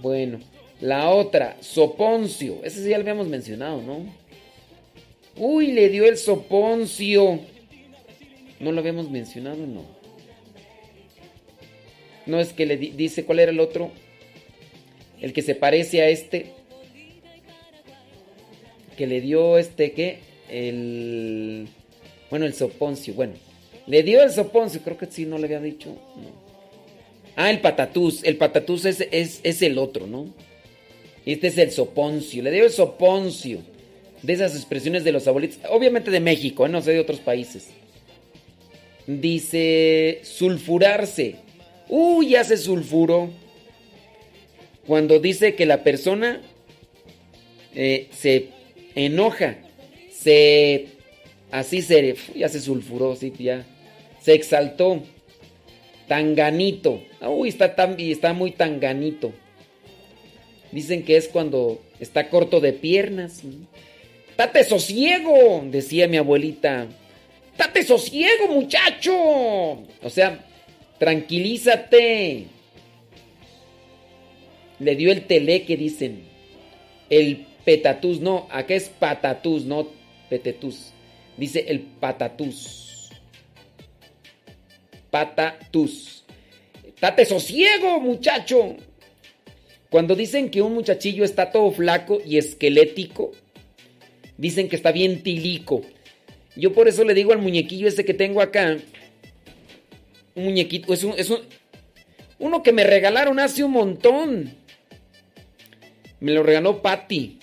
Bueno, la otra, Soponcio. Ese sí ya lo habíamos mencionado, ¿no? Uy, le dio el soponcio. ¿No lo habíamos mencionado? No. No es que le di- dice cuál era el otro. El que se parece a este. Que le dio este, ¿qué? El... Bueno, el soponcio. Bueno. Le dio el soponcio. Creo que sí, no le había dicho. Ah, el patatús. El patatús es, es, es el otro, ¿no? Este es el soponcio. Le dio el soponcio. De esas expresiones de los abuelitos. Obviamente de México, ¿eh? no sé de otros países. Dice sulfurarse. Uy, ya se sulfuró. Cuando dice que la persona eh, se enoja, se... Así se... Ya se sulfuró, sí, ya. Se exaltó. Tanganito. Uy, está, tan, está muy tanganito. Dicen que es cuando está corto de piernas. ¡Tate sosiego! Decía mi abuelita. ¡Tate sosiego, muchacho! O sea, tranquilízate. Le dio el teleque, dicen. El petatús, no, acá es patatús, no petetús. Dice el patatús. Patatús. ¡Tate sosiego, muchacho! Cuando dicen que un muchachillo está todo flaco y esquelético, dicen que está bien tilico. Yo por eso le digo al muñequillo ese que tengo acá, un muñequito, es un, es un- uno que me regalaron hace un montón. Me lo regaló Patty.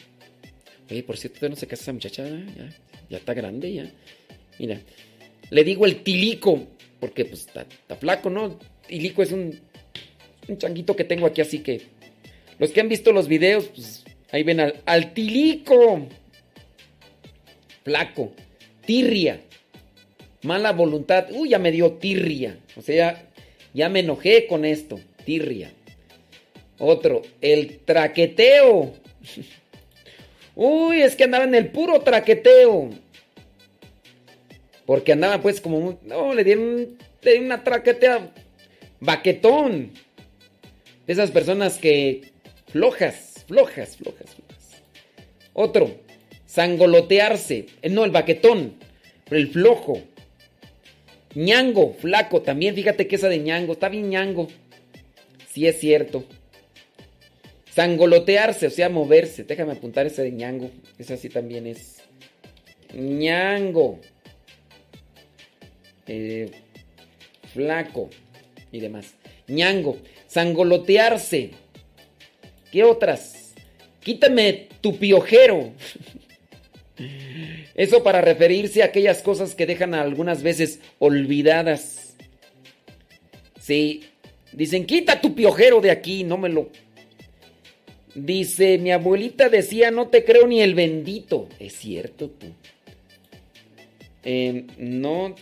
Oye, por cierto, no se casa esa muchacha, ¿eh? ya, está grande ya. Mira, le digo el tilico, porque pues está, flaco, ¿no? Tilico es un, un changuito que tengo aquí, así que los que han visto los videos, pues ahí ven al, al tilico. Flaco. Tirria. Mala voluntad. Uy, ya me dio tirria. O sea, ya, ya me enojé con esto. Tirria. Otro, el traqueteo. Uy, es que andaba en el puro traqueteo. Porque andaba pues como... No, le dieron, le una traquetea baquetón. Esas personas que... Flojas, flojas, flojas, flojas. Otro, sangolotearse. Eh, No, el baquetón. El flojo. ñango, flaco. También fíjate que esa de ñango. Está bien ñango. Sí es cierto. Sangolotearse, o sea, moverse. Déjame apuntar ese de ñango. Esa sí también es. ñango. Eh, flaco. Y demás. ñango. Sangolotearse. ¿Qué otras? Quítame tu piojero. Eso para referirse a aquellas cosas que dejan algunas veces olvidadas. Sí, dicen, quita tu piojero de aquí, no me lo... Dice, mi abuelita decía, no te creo ni el bendito. Es cierto, tú. Eh, no,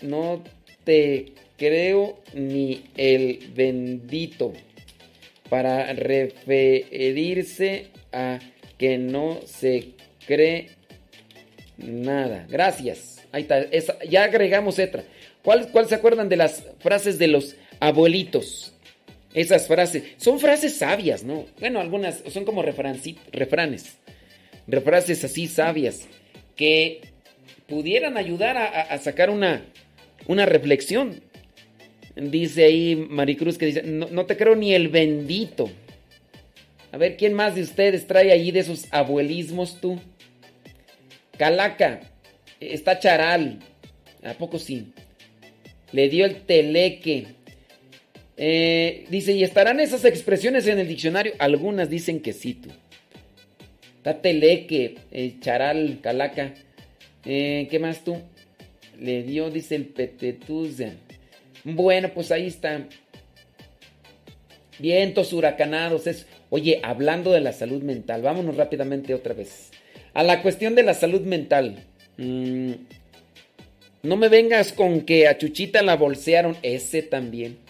no te creo ni el bendito. Para referirse a que no se cree nada. Gracias. Ahí está. esa- ya agregamos otra. ¿Cuál, ¿Cuál se acuerdan de las frases de los abuelitos? Esas frases. Son frases sabias, ¿no? Bueno, algunas son como refranes. Frases así sabias. Que pudieran ayudar a sacar una, una reflexión. Dice ahí Maricruz que dice, no, no te creo ni el bendito. A ver, ¿quién más de ustedes trae allí de esos abuelismos tú? Calaca, está Charal. ¿A poco sí? Le dio el teleque. Eh, dice, ¿y estarán esas expresiones en el diccionario? Algunas dicen que sí, tú. Está teleque, eh, charal, calaca. Eh, ¿Qué más tú? Le dio, dice el. Bueno, pues ahí está. Vientos huracanados. Es... Oye, hablando de la salud mental, vámonos rápidamente otra vez. A la cuestión de la salud mental. Mm, no me vengas con que a Chuchita la bolsearon. Ese también.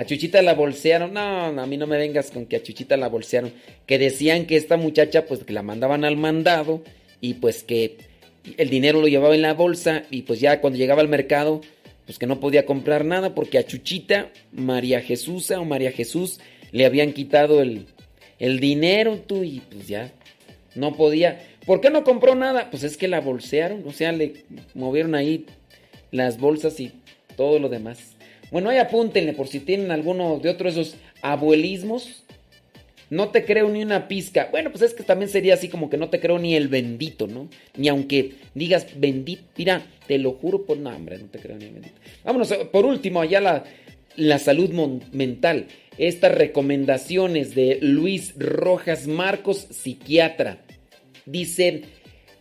A Chuchita la bolsearon. No, a mí no me vengas con que a Chuchita la bolsearon. Que decían que esta muchacha, pues que la mandaban al mandado. Y pues que el dinero lo llevaba en la bolsa. Y pues ya cuando llegaba al mercado, pues que no podía comprar nada. Porque a Chuchita, María Jesús o María Jesús, le habían quitado el, el dinero, tú. Y pues ya no podía. ¿Por qué no compró nada? Pues es que la bolsearon. O sea, le movieron ahí las bolsas y todo lo demás. Bueno, ahí apúntenle por si tienen alguno de otros esos abuelismos. No te creo ni una pizca. Bueno, pues es que también sería así como que no te creo ni el bendito, ¿no? Ni aunque digas bendito. Mira, te lo juro por no, hombre, no te creo ni el bendito. Vámonos, eh, por último, allá la, la salud mental. Estas recomendaciones de Luis Rojas Marcos, psiquiatra. Dice,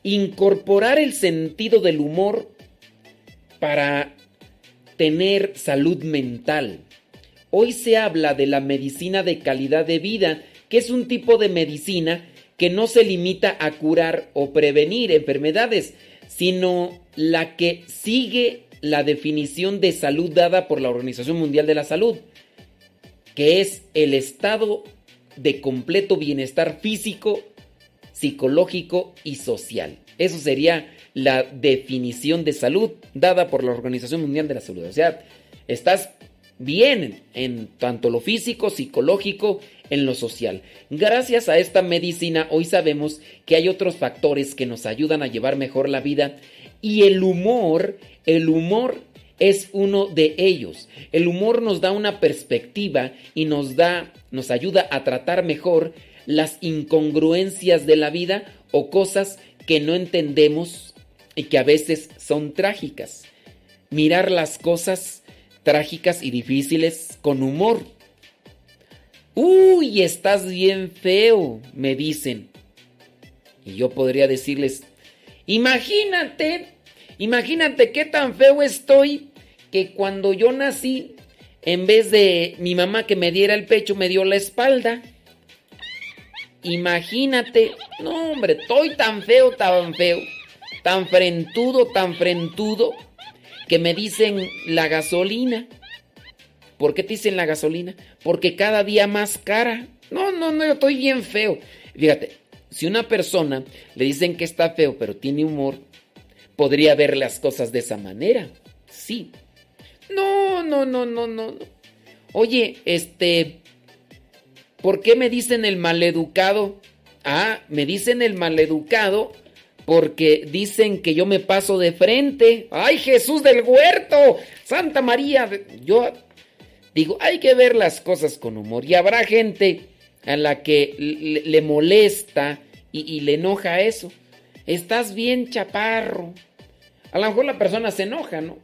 incorporar el sentido del humor para tener salud mental. Hoy se habla de la medicina de calidad de vida, que es un tipo de medicina que no se limita a curar o prevenir enfermedades, sino la que sigue la definición de salud dada por la Organización Mundial de la Salud, que es el estado de completo bienestar físico, psicológico y social. Eso sería la definición de salud dada por la Organización Mundial de la Salud. O sea, estás bien en tanto lo físico, psicológico, en lo social. Gracias a esta medicina hoy sabemos que hay otros factores que nos ayudan a llevar mejor la vida y el humor, el humor es uno de ellos. El humor nos da una perspectiva y nos da nos ayuda a tratar mejor las incongruencias de la vida o cosas que no entendemos y que a veces son trágicas. Mirar las cosas trágicas y difíciles con humor. Uy, estás bien feo, me dicen. Y yo podría decirles, imagínate, imagínate qué tan feo estoy que cuando yo nací, en vez de mi mamá que me diera el pecho, me dio la espalda. Imagínate, no hombre, estoy tan feo, tan feo, tan frentudo, tan frentudo, que me dicen la gasolina. ¿Por qué te dicen la gasolina? Porque cada día más cara. No, no, no, yo estoy bien feo. Fíjate, si una persona le dicen que está feo pero tiene humor, podría ver las cosas de esa manera. Sí. No, no, no, no, no. Oye, este, ¿por qué me dicen el maleducado? Ah, me dicen el maleducado porque dicen que yo me paso de frente. ¡Ay, Jesús del huerto! Santa María. Yo digo, hay que ver las cosas con humor. Y habrá gente a la que le, le molesta y le enoja eso. Estás bien chaparro. A lo mejor la persona se enoja, ¿no?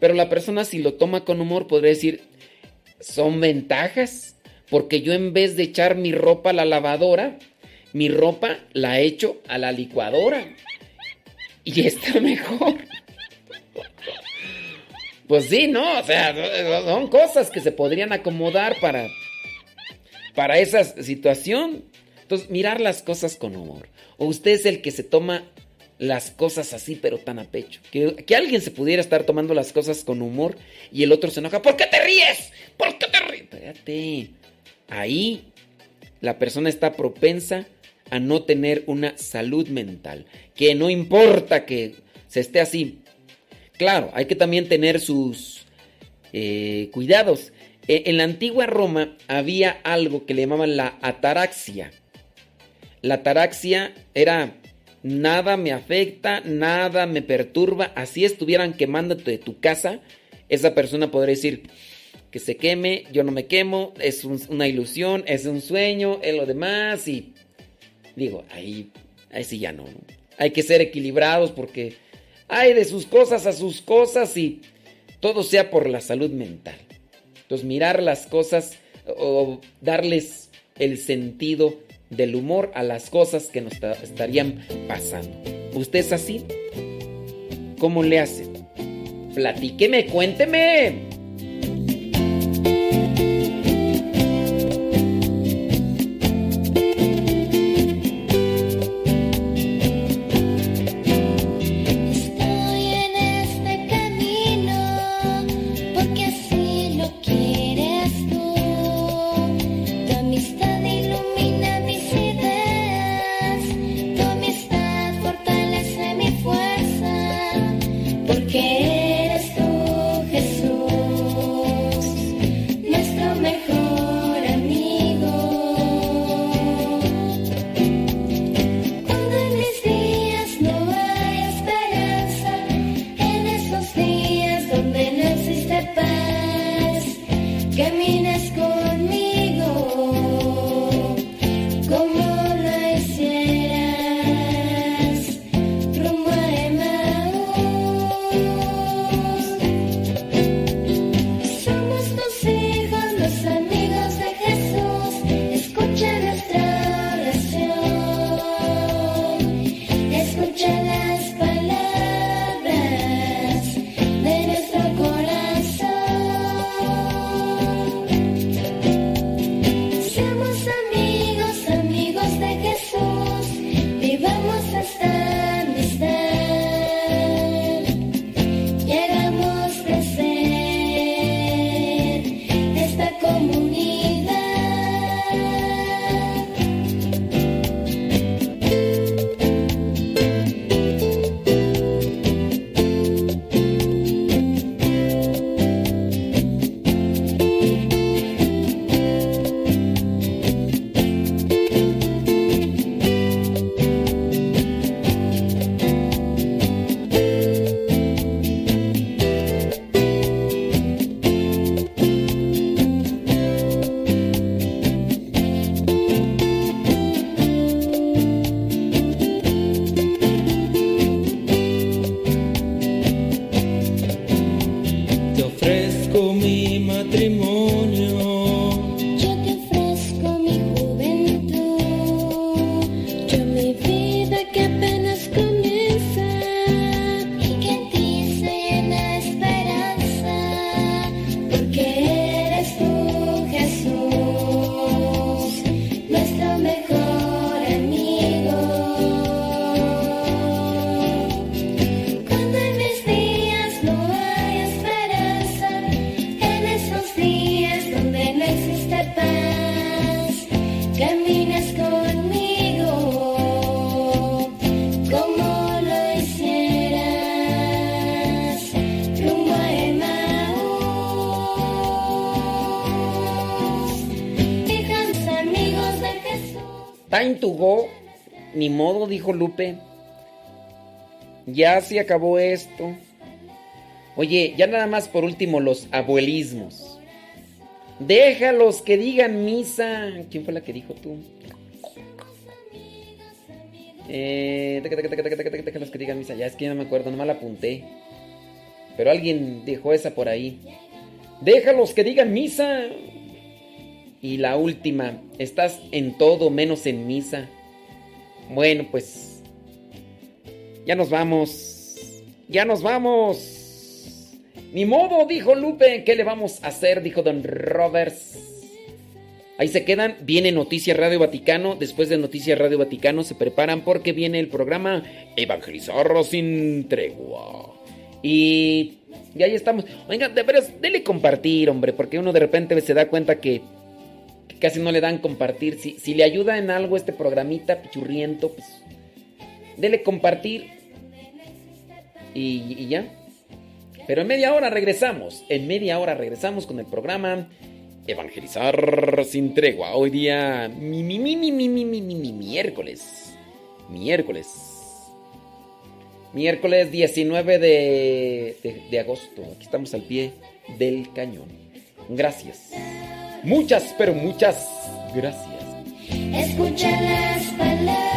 Pero la persona si lo toma con humor podría decir, son ventajas. Porque yo en vez de echar mi ropa a la lavadora, mi ropa la echo a la licuadora. Y está mejor. Pues sí, ¿no? O sea, son cosas que se podrían acomodar para, para esa situación. Entonces, mirar las cosas con humor. O usted es el que se toma las cosas así, pero tan a pecho. Que, que alguien se pudiera estar tomando las cosas con humor y el otro se enoja. ¿Por qué te ríes? ¿Por qué te ríes? Espérate. Ahí la persona está propensa a no tener una salud mental. Que no importa que se esté así. Claro, hay que también tener sus eh, cuidados. E- En la antigua Roma había algo que le llamaban la ataraxia. La ataraxia era nada me afecta, nada me perturba. Así estuvieran quemándote de tu casa, esa persona podría decir que se queme, yo no me quemo, es un- una ilusión, es un sueño, es lo demás y digo, ahí, ahí sí ya no, ¿no? Hay que ser equilibrados porque hay de sus cosas a sus cosas y todo sea por la salud mental. Entonces mirar las cosas o darles el sentido del humor a las cosas que nos ta- estarían pasando. ¿Usted es así? ¿Cómo le hace? Platíqueme, cuénteme. Time to go. Ni modo, dijo Lupe. Ya se acabó esto. Oye, ya nada más por último los abuelismos. Déjalos que digan misa. ¿Quién fue la que dijo tú? Eh, que digan misa. Ya es que ya no me acuerdo, nomás la apunté. Pero alguien dejó esa por ahí. Déjalos que digan misa. Y la última, estás en todo menos en misa. Bueno, pues ya nos vamos. Ya nos vamos. Ni modo, dijo Lupe. ¿Qué le vamos a hacer? Dijo Don Roberts. Ahí se quedan. Viene Noticias Radio Vaticano. Después de Noticias Radio Vaticano se preparan porque viene el programa Evangelizar sin tregua. Y, y ahí estamos. Oiga, de veras, dele compartir, hombre, porque uno de repente se da cuenta que, que casi no le dan compartir. Si, si le ayuda en algo este programita pichurriento, pues dele compartir y, ya. Pero en media hora regresamos, en media hora regresamos con el programa Evangelizar sin tregua. Hoy día mi, mi, mi, mi, mi, mi, mi, mi miércoles. Miércoles. Miércoles 19 de, de, de, agosto. Aquí estamos al pie del cañón. Gracias. Muchas, pero muchas gracias. Escucha las palabras.